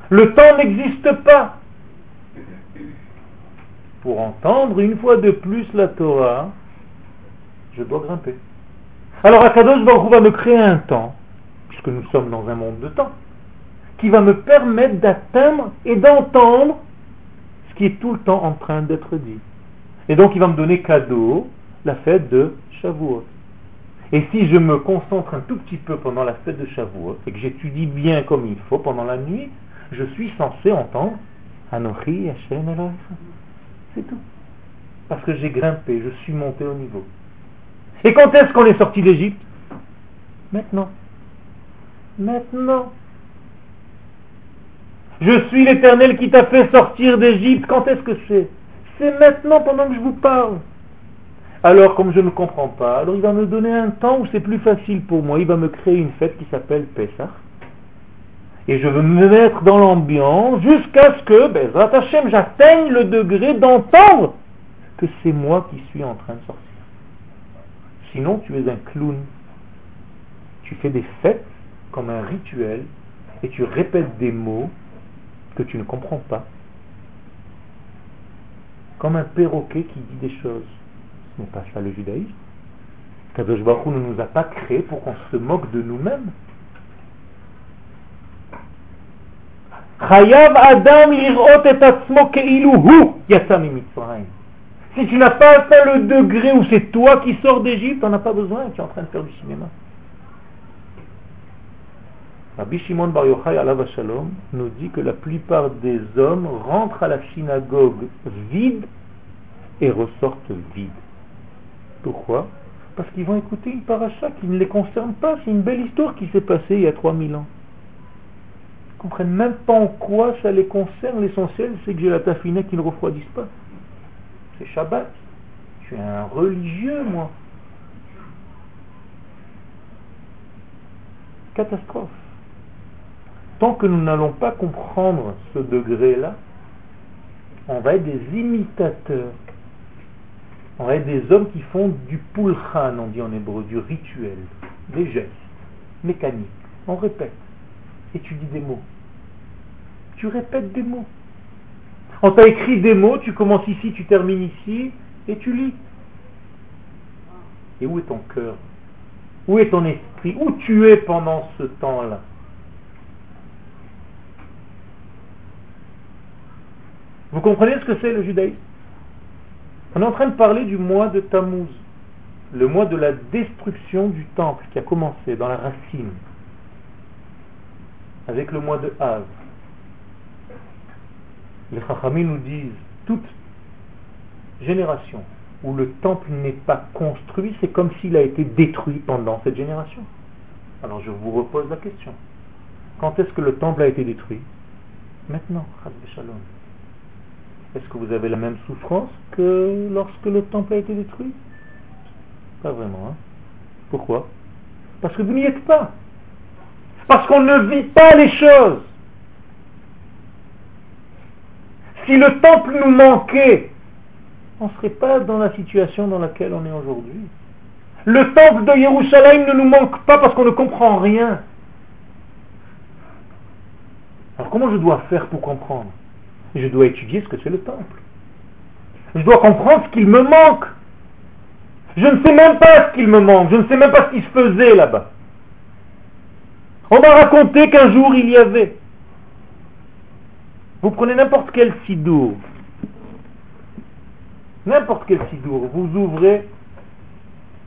Le temps n'existe pas. Pour entendre une fois de plus la Torah, je dois grimper. Alors Akadosh Baruch va me créer un temps, puisque nous sommes dans un monde de temps, qui va me permettre d'atteindre et d'entendre ce qui est tout le temps en train d'être dit. Et donc il va me donner cadeau la fête de Shavuot. Et si je me concentre un tout petit peu pendant la fête de Shavuot et que j'étudie bien comme il faut pendant la nuit, je suis censé entendre Anochi Hashem C'est tout. Parce que j'ai grimpé, je suis monté au niveau. Et quand est-ce qu'on est sorti d'Égypte? Maintenant. Maintenant. Je suis l'Éternel qui t'a fait sortir d'Égypte. Quand est-ce que c'est? C'est maintenant pendant que je vous parle. Alors, comme je ne comprends pas, alors il va me donner un temps où c'est plus facile pour moi. Il va me créer une fête qui s'appelle Pessah. Et je veux me mettre dans l'ambiance jusqu'à ce que, Hashem, j'atteigne le degré d'entendre que c'est moi qui suis en train de sortir. Sinon, tu es un clown. Tu fais des fêtes comme un rituel et tu répètes des mots que tu ne comprends pas. Comme un perroquet qui dit des choses n'est pas ça le judaïsme. Kadosh Baruch ne nous a pas créés pour qu'on se moque de nous-mêmes. Adam Si tu n'as pas atteint le degré où c'est toi qui sors d'Égypte, on n'a pas besoin, tu es en train de faire du cinéma. Rabbi Shimon Bar Yochai Shalom nous dit que la plupart des hommes rentrent à la synagogue vide et ressortent vides. Pourquoi? Parce qu'ils vont écouter une paracha qui ne les concerne pas. C'est une belle histoire qui s'est passée il y a 3000 ans. Ils ne comprennent même pas en quoi ça les concerne. L'essentiel, c'est que j'ai la tafinée qui ne refroidisse pas. C'est Shabbat. Je suis un religieux, moi. Catastrophe. Tant que nous n'allons pas comprendre ce degré-là, on va être des imitateurs on a des hommes qui font du pulchan, on dit en hébreu, du rituel, des gestes mécaniques. On répète. Et tu dis des mots. Tu répètes des mots. On t'a écrit des mots, tu commences ici, tu termines ici, et tu lis. Et où est ton cœur? Où est ton esprit? Où tu es pendant ce temps-là? Vous comprenez ce que c'est le judaïsme? On est en train de parler du mois de Tammuz. le mois de la destruction du temple qui a commencé dans la racine, avec le mois de Av. Les Chachamim nous disent, toute génération où le temple n'est pas construit, c'est comme s'il a été détruit pendant cette génération. Alors je vous repose la question. Quand est-ce que le temple a été détruit? Maintenant, Est-ce que vous avez la même souffrance que lorsque le temple a été détruit? Pas vraiment. Hein Pourquoi? Parce que vous n'y êtes pas. Parce qu'on ne vit pas les choses. Si le temple nous manquait, on ne serait pas dans la situation dans laquelle on est aujourd'hui. Le temple de Jérusalem ne nous manque pas parce qu'on ne comprend rien. Alors comment je dois faire pour comprendre? Je dois étudier ce que c'est le temple. Je dois comprendre ce qu'il me manque. Je ne sais même pas ce qu'il me manque. Je ne sais même pas ce qui se faisait là-bas. On m'a raconté qu'un jour il y avait. Vous prenez n'importe quel sidour, n'importe quel sidour, vous ouvrez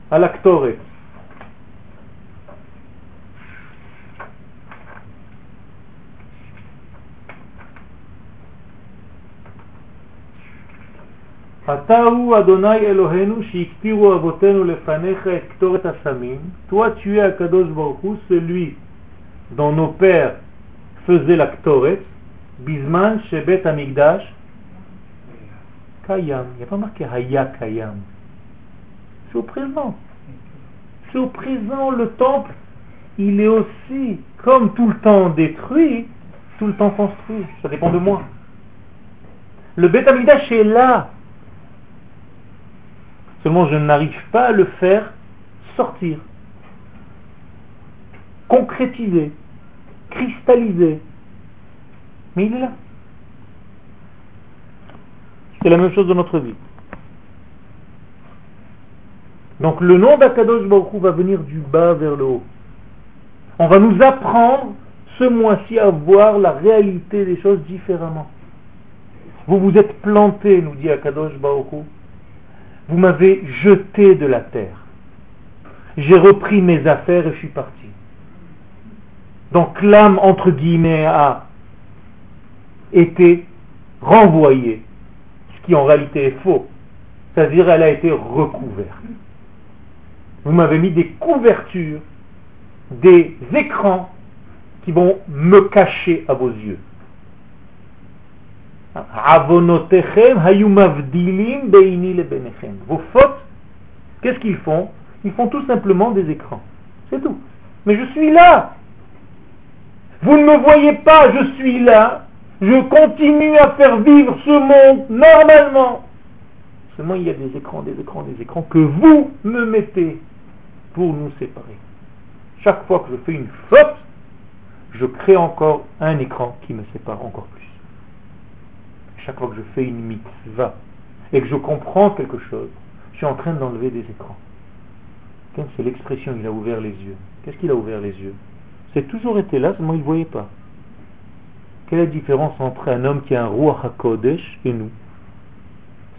à l'actoré. Toi tu es Akadosh Baruch celui dont nos pères faisaient la ktoret, bisman shebet amigdash kayam. Il n'y a pas marqué haya kayam. C'est au le temple. Il est aussi, comme tout le temps détruit, tout le temps construit. Ça dépend de moi. Le Bet Amigdash est là. Seulement, je n'arrive pas à le faire sortir, concrétiser, cristalliser. C'est la même chose dans notre vie. Donc le nom d'Akadosh Baruch va venir du bas vers le haut. On va nous apprendre ce mois-ci à voir la réalité des choses différemment. Vous vous êtes planté, nous dit Akadosh Baruch vous m'avez jeté de la terre. J'ai repris mes affaires et je suis parti. Donc l'âme, entre guillemets, a été renvoyée, ce qui en réalité est faux. C'est-à-dire elle a été recouverte. Vous m'avez mis des couvertures, des écrans qui vont me cacher à vos yeux. Vos fautes, qu'est-ce qu'ils font? Ils font tout simplement des écrans. C'est tout. Mais je suis là. Vous ne me voyez pas, je suis là. Je continue à faire vivre ce monde normalement. Seulement il y a des écrans, des écrans, des écrans que vous me mettez pour nous séparer. Chaque fois que je fais une faute, je crée encore un écran qui me sépare encore plus chaque fois que je fais une mitzvah et que je comprends quelque chose, je suis en train d'enlever des écrans. C'est l'expression, il a ouvert les yeux. Qu'est-ce qu'il a ouvert les yeux? C'est toujours été là, seulement il ne voyait pas. Quelle est la différence entre un homme qui a un roi HaKodesh et nous?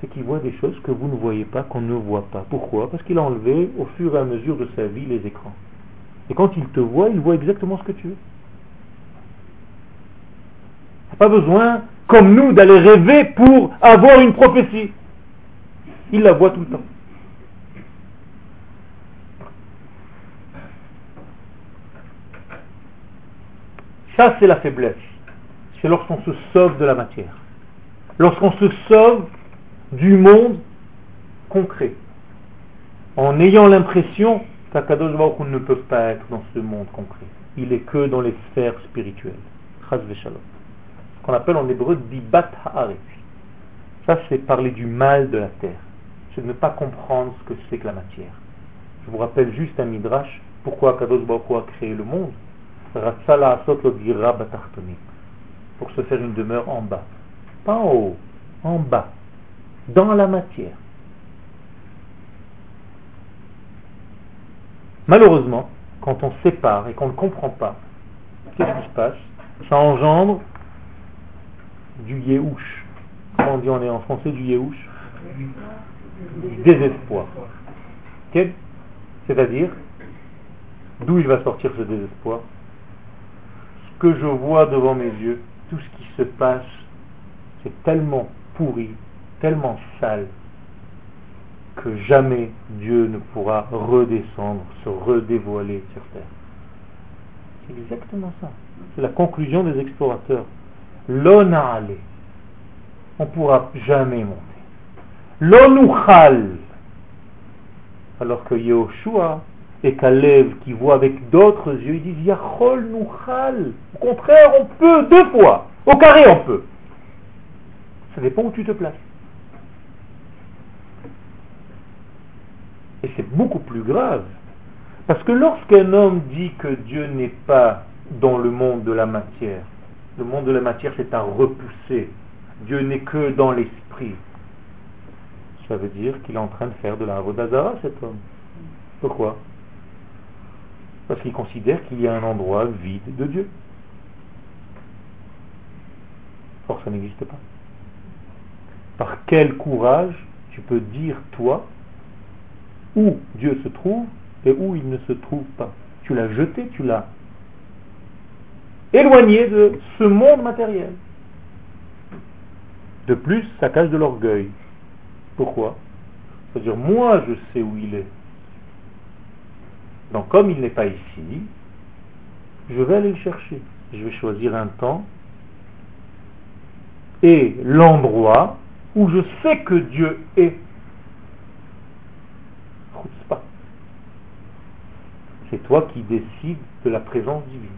C'est qu'il voit des choses que vous ne voyez pas, qu'on ne voit pas. Pourquoi? Parce qu'il a enlevé au fur et à mesure de sa vie les écrans. Et quand il te voit, il voit exactement ce que tu veux. Pas besoin comme nous, d'aller rêver pour avoir une prophétie. Il la voit tout le temps. Ça, c'est la faiblesse. C'est lorsqu'on se sauve de la matière. Lorsqu'on se sauve du monde concret. En ayant l'impression qu'Akadosh Baruch ne peut pas être dans ce monde concret. Il est que dans les sphères spirituelles. Shalom qu'on appelle en hébreu dibat haaretz. Ça, c'est parler du mal de la terre. C'est ne pas comprendre ce que c'est que la matière. Je vous rappelle juste un midrash, pourquoi Kadosh Baruch a créé le monde? Pour se faire une demeure en bas. Pas en haut, en bas. Dans la matière. Malheureusement, quand on sépare et qu'on ne comprend pas, qu'est-ce qui se passe Ça engendre du yéhouch. Comment on dit en français du yéhouch Du désespoir. C'est-à-dire, d'où il va sortir ce désespoir? Ce que je vois devant mes yeux, tout ce qui se passe, c'est tellement pourri, tellement sale, que jamais Dieu ne pourra redescendre, se redévoiler sur terre. C'est exactement ça. C'est la conclusion des explorateurs. L'onale. On ne pourra jamais monter. L'onouchal. Alors que Yehoshua et Kalev qui voient avec d'autres yeux, ils disent Yachol Nouchal. Au contraire, on peut deux fois. Au carré, on peut. Ça dépend où tu te places. Et c'est beaucoup plus grave. Parce que lorsqu'un homme dit que Dieu n'est pas dans le monde de la matière, le monde de la matière c'est à repousser, Dieu n'est que dans l'esprit, ça veut dire qu'il est en train de faire de la Avodazara cet homme. Pourquoi? Parce qu'il considère qu'il y a un endroit vide de Dieu. Or ça n'existe pas. Par quel courage tu peux dire toi où Dieu se trouve et où il ne se trouve pas? Tu l'as jeté, tu l'as éloigné de ce monde matériel. De plus, ça cache de l'orgueil. Pourquoi? C'est-à-dire, moi, je sais où il est. Donc, comme il n'est pas ici, je vais aller le chercher. Je vais choisir un temps et l'endroit où je sais que Dieu est. C'est toi qui décides de la présence divine.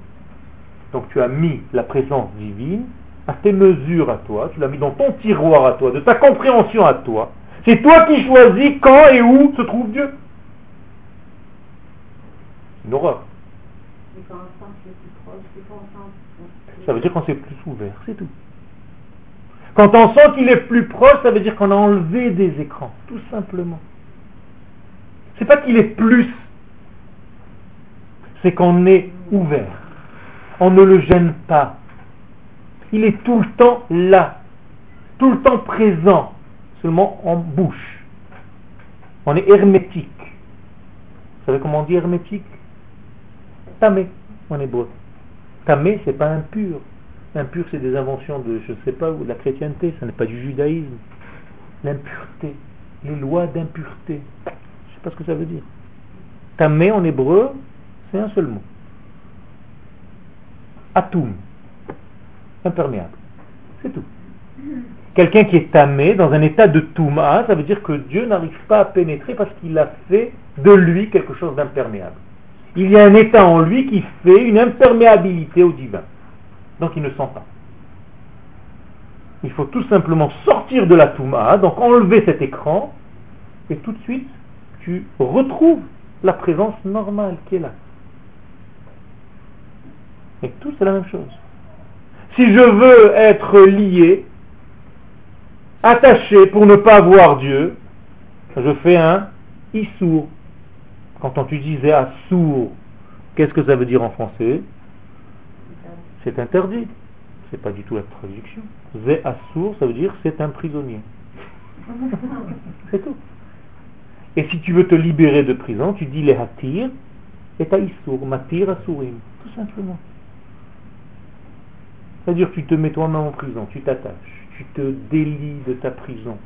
Donc tu as mis la présence divine à tes mesures à toi, tu l'as mis dans ton tiroir à toi, de ta compréhension à toi. C'est toi qui choisis quand et où se trouve Dieu. Une horreur. Ça veut dire qu'on s'est plus ouvert, c'est tout. Quand on sent qu'il est plus proche, ça veut dire qu'on a enlevé des écrans, tout simplement. C'est pas qu'il est plus, c'est qu'on est ouvert. On ne le gêne pas. Il est tout le temps là, tout le temps présent, seulement en bouche. On est hermétique. Vous savez comment on dit hermétique? Tamé en hébreu. Tamé, c'est pas impur. Impur, c'est des inventions de, je ne sais pas, de la chrétienté, ce n'est pas du judaïsme. L'impureté, les lois d'impureté. Je ne sais pas ce que ça veut dire. Tamé en hébreu, c'est un seul mot. Atum, imperméable. C'est tout. Quelqu'un qui est tamé dans un état de touma, ça veut dire que Dieu n'arrive pas à pénétrer parce qu'il a fait de lui quelque chose d'imperméable. Il y a un état en lui qui fait une imperméabilité au divin. Donc il ne sent pas. Il faut tout simplement sortir de la Touma, donc enlever cet écran, et tout de suite, tu retrouves la présence normale qui est là. Et tout, c'est la même chose. Si je veux être lié, attaché pour ne pas voir Dieu, je fais un issour. Quand on disait sourd, qu'est-ce que ça veut dire en français c'est interdit. C'est pas du tout la traduction. Zé assour, ça veut dire c'est un prisonnier. c'est tout. Et si tu veux te libérer de prison, tu dis les hatir et taïsour, matir asurim. Tout simplement. C'est-à-dire tu te mets toi-même en prison, tu t'attaches, tu te délies de ta prison.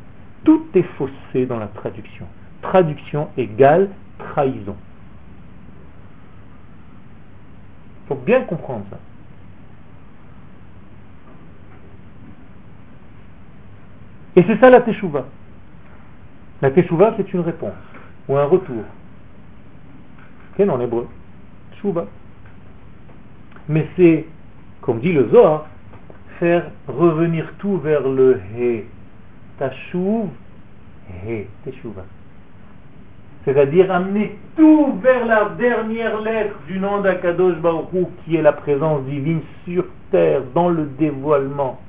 Tout est faussé dans la traduction. Traduction égale trahison. Il faut bien comprendre ça. Et c'est ça la teshuva. La teshuva, c'est une réponse ou un retour. Quel en hébreu Teshuva. Mais c'est, comme dit le Zohar, faire revenir tout vers le He. Tashuv, He, Teshuva. C'est-à-dire amener tout vers la dernière lettre du nom d'Akadosh Baruch qui est la présence divine sur terre, dans le dévoilement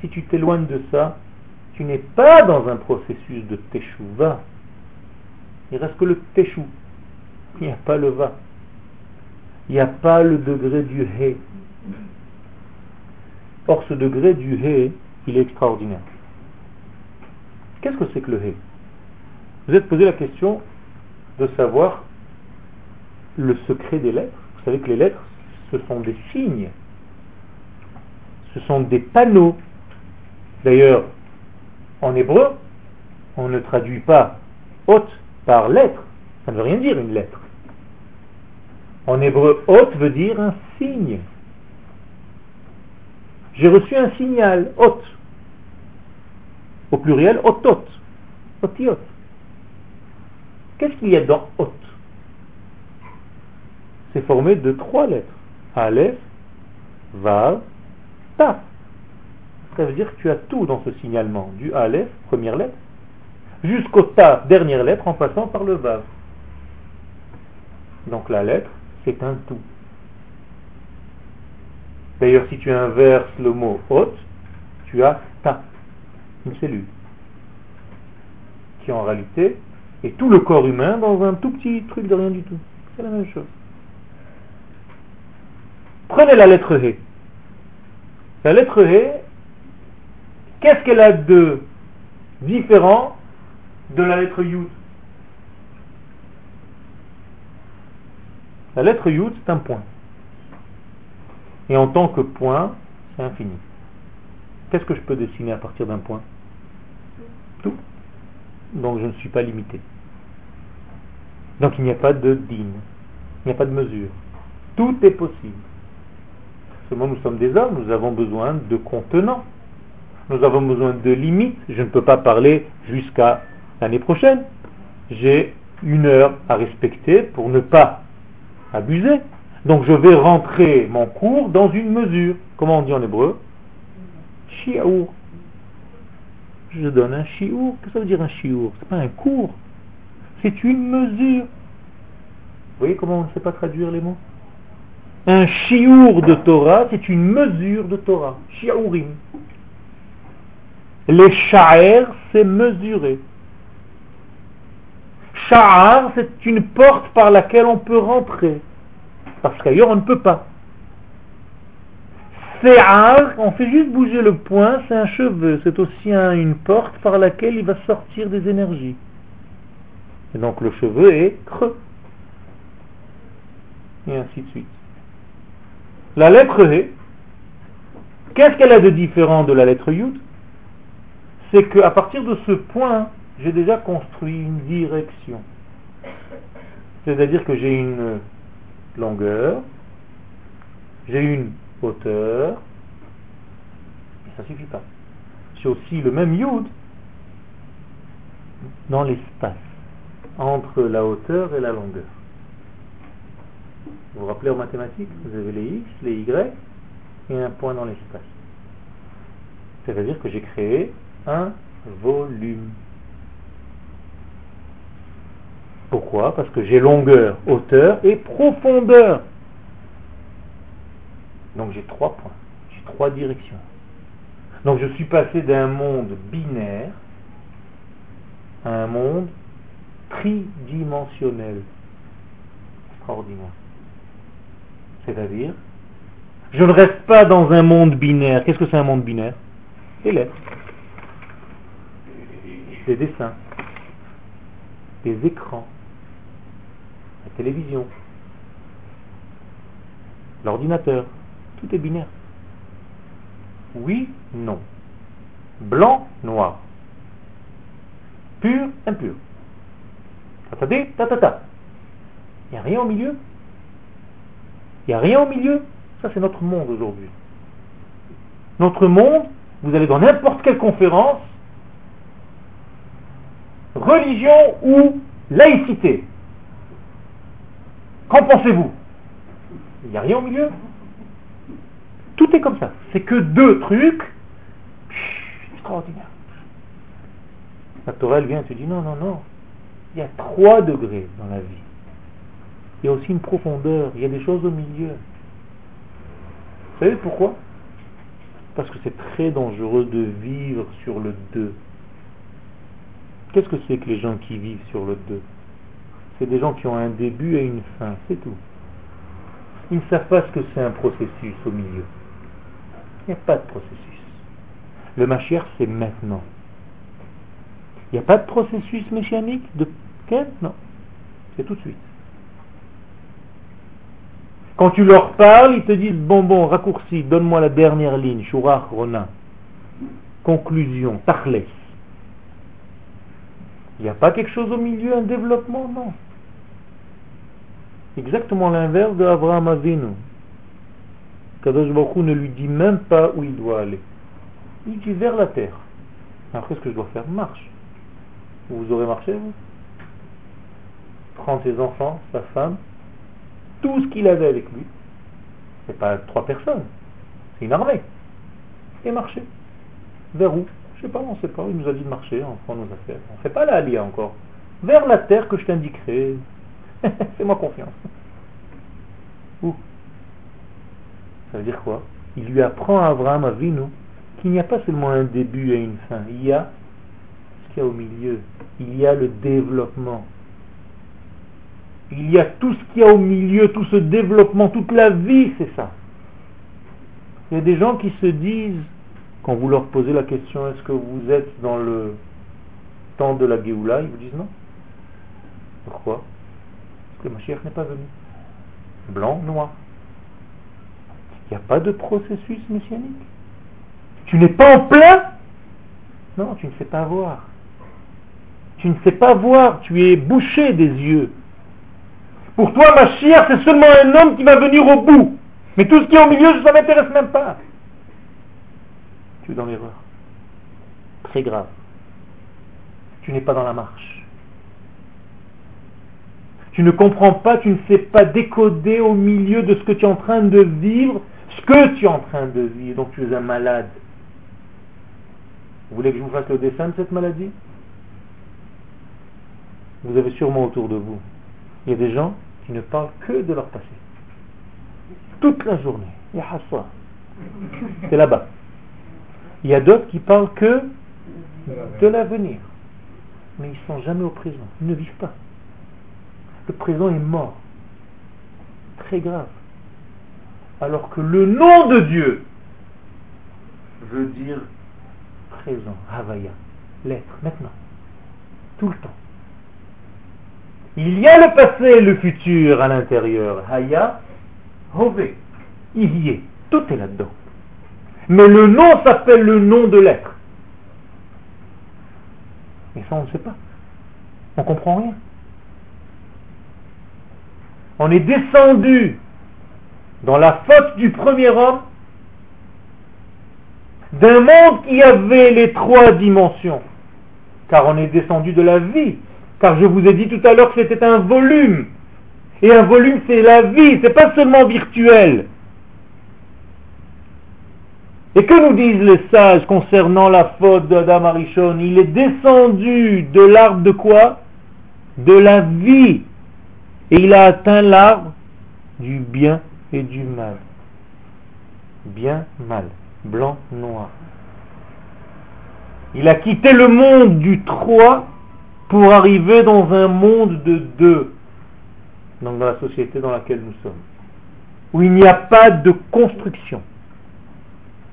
si tu t'éloignes de ça, tu n'es pas dans un processus de teshuva. Il reste que le teshu. Il n'y a pas le va. Il n'y a pas le degré du he. Or, ce degré du he, il est extraordinaire. Qu'est-ce que c'est que le he? Vous êtes posé la question, de savoir le secret des lettres. Vous savez que les lettres, ce sont des signes. Ce sont des panneaux. D'ailleurs, en hébreu, on ne traduit pas hôte par lettre. Ça ne veut rien dire une lettre. En hébreu, hôte veut dire un signe. J'ai reçu un signal, hôte. Au pluriel, otot. Otiot. Qu'est-ce qu'il y a dans hôte C'est formé de trois lettres. Aleph, Vav, Taf. Ça veut dire que tu as tout dans ce signalement. Du Aleph, première lettre, jusqu'au Ta, dernière lettre, en passant par le Vav. Donc la lettre, c'est un tout. D'ailleurs, si tu inverses le mot hôte, tu as ta, une cellule, qui en réalité est tout le corps humain dans un tout petit truc de rien du tout. C'est la même chose. Prenez la lettre He. La lettre He, qu'est-ce qu'elle a de différent de la lettre Yud? La lettre Yud, c'est un point. Et en tant que point, c'est infini. Qu'est-ce que je peux dessiner à partir d'un point? Tout. Donc je ne suis pas limité. Donc il n'y a pas de din, il n'y a pas de mesure. Tout est possible. Seulement nous sommes des hommes, nous avons besoin de contenants. Nous avons besoin de limites. Je ne peux pas parler jusqu'à l'année prochaine. J'ai une heure à respecter pour ne pas abuser. Donc je vais rentrer mon cours dans une mesure. Comment on dit en hébreu? Je donne un chiour. Qu'est-ce que ça veut dire un chiour C'est pas un cours. C'est une mesure. Vous voyez comment on ne sait pas traduire les mots? Un chiour de Torah, c'est une mesure de Torah. Shiaurim. Les sha'er, c'est mesurer. Sha'ar, c'est une porte par laquelle on peut rentrer. Parce qu'ailleurs, on ne peut pas. Se'ar, on fait juste bouger le point, c'est un cheveu. C'est aussi une porte par laquelle il va sortir des énergies. Et donc le cheveu est creux. Et ainsi de suite. La lettre E, qu'est-ce qu'elle a de différent de la lettre Yud? C'est qu'à partir de ce point, j'ai déjà construit une direction. C'est-à-dire que j'ai une longueur, j'ai une hauteur, et ça suffit pas. J'ai aussi le même yud dans l'espace, entre la hauteur et la longueur. Vous vous rappelez en mathématiques, vous avez les x, les y, et un point dans l'espace. C'est-à-dire que j'ai créé un volume. Pourquoi? Parce que j'ai longueur, hauteur et profondeur. Donc j'ai trois points, j'ai trois directions. Donc je suis passé d'un monde binaire à un monde tridimensionnel. Extraordinaire. C'est-à-dire, je ne reste pas dans un monde binaire. Qu'est-ce que c'est un monde binaire? Des lettres, des dessins, des écrans, la télévision, l'ordinateur. Tout est binaire. Oui, non. Blanc, noir. Pur, impur. Tatadé, tatata. Il n'y a rien au milieu? Il n'y a rien au milieu? Ça, c'est notre monde aujourd'hui. Notre monde, vous allez dans n'importe quelle conférence, religion ou laïcité. Qu'en pensez-vous? Il n'y a rien au milieu? Tout est comme ça. C'est que deux trucs extraordinaires. La Torah, elle vient et te dit non, non, non. Il y a trois degrés dans la vie. Il y a aussi une profondeur. Il y a des choses au milieu. Vous savez pourquoi? Parce que c'est très dangereux de vivre sur le deux. Qu'est-ce que c'est que les gens qui vivent sur le deux? C'est des gens qui ont un début et une fin, c'est tout. Ils ne savent pas ce que c'est un processus au milieu. Il n'y a pas de processus. Le Mashiach, c'est maintenant. Il n'y a pas de processus mécanique de quête Non. C'est tout de suite. Quand tu leur parles, ils te disent bon bon, raccourci, donne-moi la dernière ligne, shurach rona. Conclusion, tachles. Il n'y a pas quelque chose au milieu, un développement, non. Exactement l'inverse de Abraham Avinu. Kadosh Baruch ne lui dit même pas où il doit aller. Il dit vers la terre. Alors qu'est-ce que je dois faire Marche. Vous aurez marché, vous? Prends ses enfants, sa femme, tout ce qu'il avait avec lui. C'est pas trois personnes, c'est une armée. Et marcher. Vers où? Je sais pas, on ne sait pas. Il nous a dit de marcher, on prend nos affaires. On ne fait pas la Alia encore. Vers la terre que je t'indiquerai. Fais-moi confiance. Où? Ça veut dire quoi? Il lui apprend à Abraham Avinu qu'il n'y a pas seulement un début et une fin. Il y a ce qu'il y a au milieu. Il y a le développement. Il y a tout ce qu'il y a au milieu, tout ce développement, toute la vie, c'est ça. Il y a des gens qui se disent, quand vous leur posez la question, est-ce que vous êtes dans le temps de la Géoula, ils vous disent non. Pourquoi? Parce que ma chère n'est pas venu. Blanc, noir. Il n'y a pas de processus messianique. Tu n'es pas en plein Non, tu ne sais pas voir. Tu ne sais pas voir, tu es bouché des yeux. Pour toi, ma chère, c'est seulement un homme qui va venir au bout. Mais tout ce qui est au milieu, ça ne m'intéresse même pas. Tu es dans l'erreur. Très grave. Tu n'es pas dans la marche. Tu ne comprends pas, tu ne sais pas décoder au milieu de ce que tu es en train de vivre, ce que tu es en train de vivre. Donc tu es un malade. Vous voulez que je vous fasse le dessin de cette maladie? Vous avez sûrement autour de vous. Il y a des gens ne parlent que de leur passé. Toute la journée. C'est là-bas. Il y a d'autres qui parlent que de l'avenir. Mais ils ne sont jamais au présent. Ils ne vivent pas. Le présent est mort. Très grave. Alors que le nom de Dieu veut dire présent, Havaya, l'être, maintenant, tout le temps. Il y a le passé et le futur à l'intérieur. Haya, y est. Tout est là-dedans. Mais le nom s'appelle le nom de l'être. Et ça, on ne sait pas. On ne comprend rien. On est descendu dans la faute du premier homme d'un monde qui avait les trois dimensions. Car on est descendu de la vie car je vous ai dit tout à l'heure que c'était un volume. Et un volume, c'est la vie, c'est pas seulement virtuel. Et que nous disent les sages concernant la faute d'Adam Arishon? Il est descendu de l'arbre de quoi? De la vie. Et il a atteint l'arbre du bien et du mal. Bien, mal. Blanc, noir. Il a quitté le monde du 3 pour arriver dans un monde de deux, donc dans la société dans laquelle nous sommes, où il n'y a pas de construction.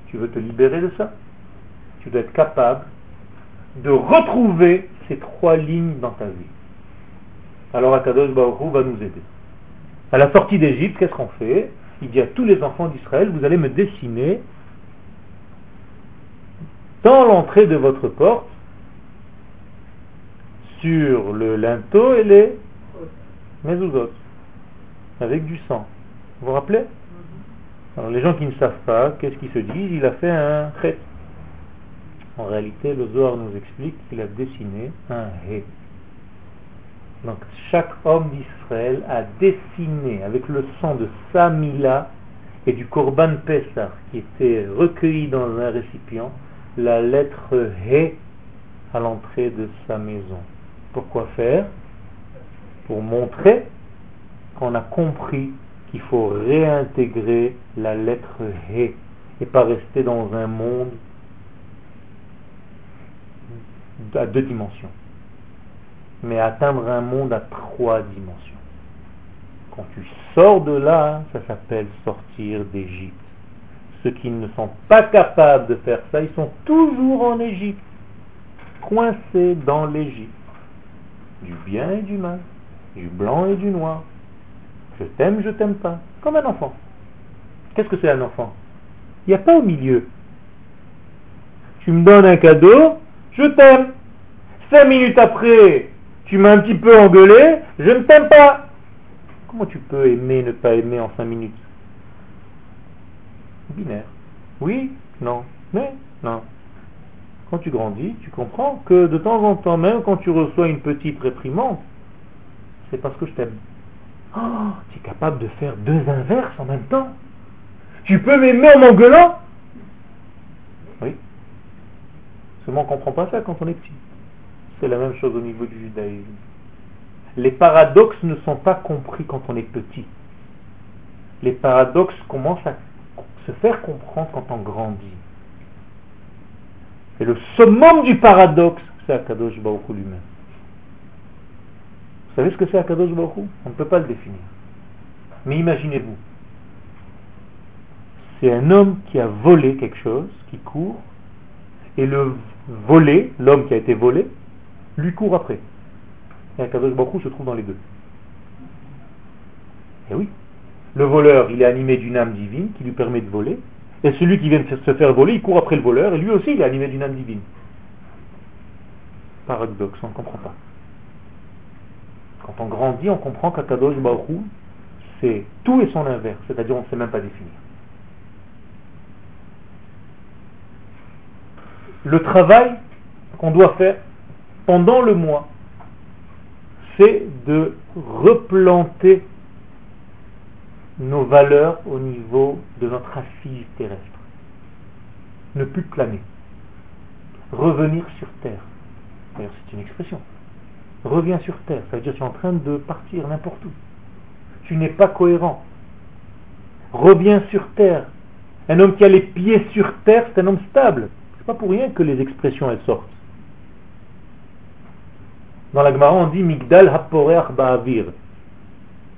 Tu veux te libérer de ça? Tu dois être capable de retrouver ces trois lignes dans ta vie. Alors Akadosh Baruch va nous aider. À la sortie d'Égypte, qu'est-ce qu'on fait? Il dit à tous les enfants d'Israël, vous allez me dessiner dans l'entrée de votre porte sur le linteau et les mezuzot, avec du sang. Vous vous rappelez? Alors les gens qui ne savent pas, qu'est-ce qu'ils se disent? Il a fait un chet. En réalité, le Zohar nous explique qu'il a dessiné un hé. Donc chaque homme d'Israël a dessiné avec le sang de Samila et du Korban Pessah qui était recueilli dans un récipient la lettre Hé à l'entrée de sa maison. Pourquoi faire? Pour montrer qu'on a compris qu'il faut réintégrer la lettre He et pas rester dans un monde à deux dimensions, mais atteindre un monde à trois dimensions. Quand tu sors de là, ça s'appelle sortir d'Égypte. Ceux qui ne sont pas capables de faire ça, ils sont toujours en Égypte, coincés dans l'Égypte du bien et du mal. du blanc et du noir. Je t'aime, je t'aime pas. Comme un enfant. Qu'est-ce que c'est un enfant? Il n'y a pas au milieu. Tu me donnes un cadeau, je t'aime. Cinq minutes après, tu m'as un petit peu engueulé, je ne t'aime pas. Comment tu peux aimer, ne pas aimer en cinq minutes? Binaire. Oui, non, mais non. Quand tu grandis, tu comprends que de temps en temps, même quand tu reçois une petite réprimande, c'est parce que je t'aime. Oh, tu es capable de faire deux inverses en même temps. Tu peux m'aimer en m'engueulant? Oui. Seulement on ne comprend pas ça quand on est petit. C'est la même chose au niveau du judaïsme. Les paradoxes ne sont pas compris quand on est petit. Les paradoxes commencent à se faire comprendre quand on grandit. Et le summum du paradoxe, c'est Akadosh Baruch lui-même. Vous savez ce que c'est Akadosh Baruch On ne peut pas le définir. Mais imaginez-vous, c'est un homme qui a volé quelque chose, qui court, et le volé, l'homme qui a été volé, lui court après. Et Akadosh Baruch se trouve dans les deux. Et oui, le voleur, il est animé d'une âme divine qui lui permet de voler, et celui qui vient de se faire voler, il court après le voleur, et lui aussi, il est animé d'une âme divine. Paradoxe, on ne comprend pas. Quand on grandit, on comprend qu'Akadosh Baruch c'est tout et son inverse, c'est-à-dire on ne sait même pas définir. Le travail qu'on doit faire pendant le mois, c'est de replanter nos valeurs au niveau de notre assise terrestre. Ne plus planer. Revenir sur terre. D'ailleurs, c'est une expression. Reviens sur terre. Ça veut dire que tu es en train de partir n'importe où. Tu n'es pas cohérent. Reviens sur terre. Un homme qui a les pieds sur terre, c'est un homme stable. C'est pas pour rien que les expressions elles sortent. Dans la Gemara, on dit Migdal Haporeach Ba'avir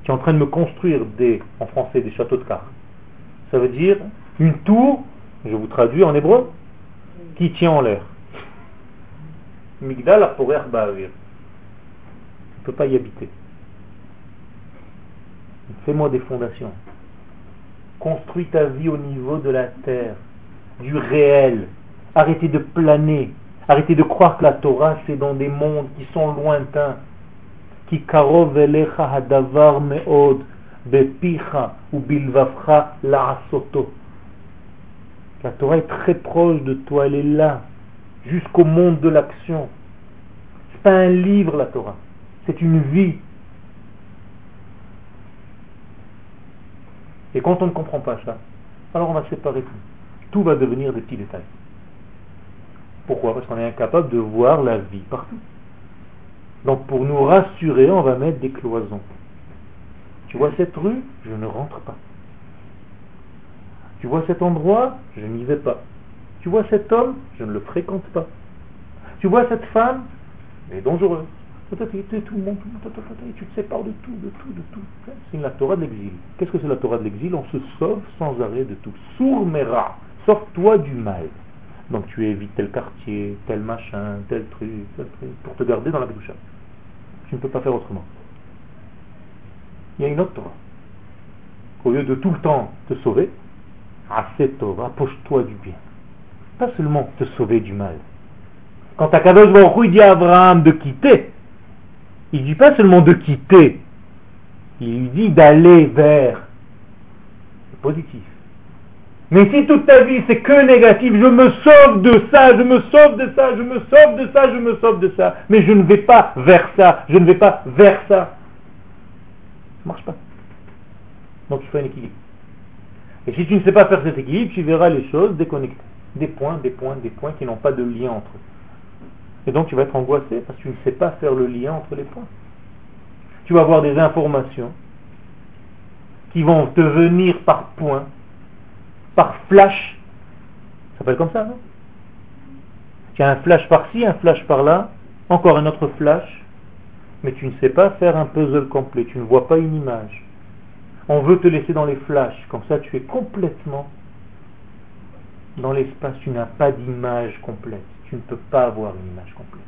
qui est en train de me construire des, en français, des châteaux de cartes. Ça veut dire une tour, je vous traduis en hébreu, qui tient en l'air. Migdal aporer ba'avir. On ne peut pas y habiter. Fais-moi des fondations. Construis ta vie au niveau de la terre, du réel. Arrêtez de planer. Arrêtez de croire que la Torah, c'est dans des mondes qui sont lointains. Qui hadavar meod bepicha ou. La Torah est très proche de toi, elle est là, jusqu'au monde de l'action. C'est pas un livre, la Torah. C'est une vie. Et quand on ne comprend pas ça, alors on va séparer tout. Tout va devenir des petits détails. Pourquoi? Parce qu'on est incapable de voir la vie partout. Donc pour nous rassurer, on va mettre des cloisons. Tu vois cette rue? Je ne rentre pas. Tu vois cet endroit? Je n'y vais pas. Tu vois cet homme? Je ne le fréquente pas. Tu vois cette femme? Elle est dangereuse. Tout le monde, tu te sépares de tout, de tout, de tout. C'est la Torah de l'exil. Qu'est-ce que c'est la Torah de l'exil? On se sauve sans arrêt de tout. Sourmera, sors-toi du mal. Donc tu évites tel quartier, tel machin, tel truc, tel truc, pour te garder dans la douche. Tu ne peux pas faire autrement. Il y a une autre Torah. Au lieu de tout le temps te sauver, assez Torah, approche-toi du bien. Pas seulement te sauver du mal. Quand Akadosh Baruch dit à Abraham de quitter, il ne dit pas seulement de quitter, il lui dit d'aller vers le positif. Mais si toute ta vie c'est que négatif, je me sauve de ça, je me sauve de ça, je me sauve de ça, je me sauve de ça, mais je ne vais pas vers ça, je ne vais pas vers ça. Ça ne marche pas. Donc il faut un équilibre. Et si tu ne sais pas faire cet équilibre, tu verras les choses déconnectées. Des points, des points, des points qui n'ont pas de lien entre eux. Et donc tu vas être angoissé parce que tu ne sais pas faire le lien entre les points. Tu vas avoir des informations qui vont te venir par points par flash. Ça s'appelle comme ça, non? Tu as un flash par-ci, un flash par-là, encore un autre flash, mais tu ne sais pas faire un puzzle complet, tu ne vois pas une image. On veut te laisser dans les flashs, comme ça tu es complètement dans l'espace, tu n'as pas d'image complète, tu ne peux pas avoir une image complète.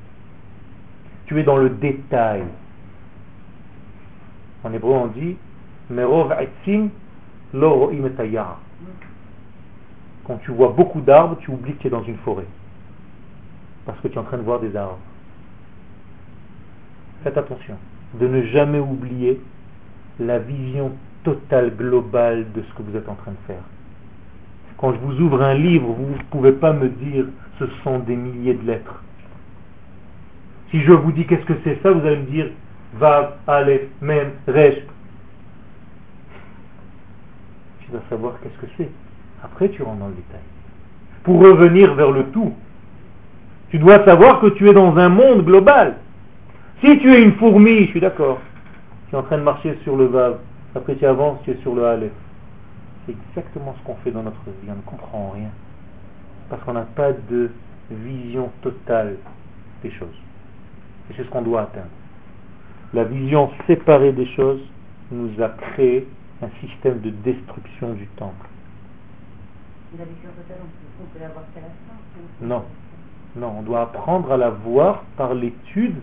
Tu es dans le détail. En hébreu, on dit Merov Quand tu vois beaucoup d'arbres, tu oublies que tu es dans une forêt. Parce que tu es en train de voir des arbres. Faites attention de ne jamais oublier la vision totale, globale de ce que vous êtes en train de faire. Quand je vous ouvre un livre, vous ne pouvez pas me dire ce sont des milliers de lettres. Si je vous dis qu'est-ce que c'est ça, vous allez me dire Vav, Aleph, Mem, Resh. Tu dois savoir qu'est-ce que c'est. Après, tu rentres dans le détail. Pour revenir vers le tout, tu dois savoir que tu es dans un monde global. Si tu es une fourmi, je suis d'accord, tu es en train de marcher sur le Vav, après tu avances, tu es sur le Aleph. C'est exactement ce qu'on fait dans notre vie, on ne comprend rien. Parce qu'on n'a pas de vision totale des choses. Et c'est ce qu'on doit atteindre. La vision séparée des choses nous a créé un système de destruction du temple. Non. Non, on doit apprendre à la voir par l'étude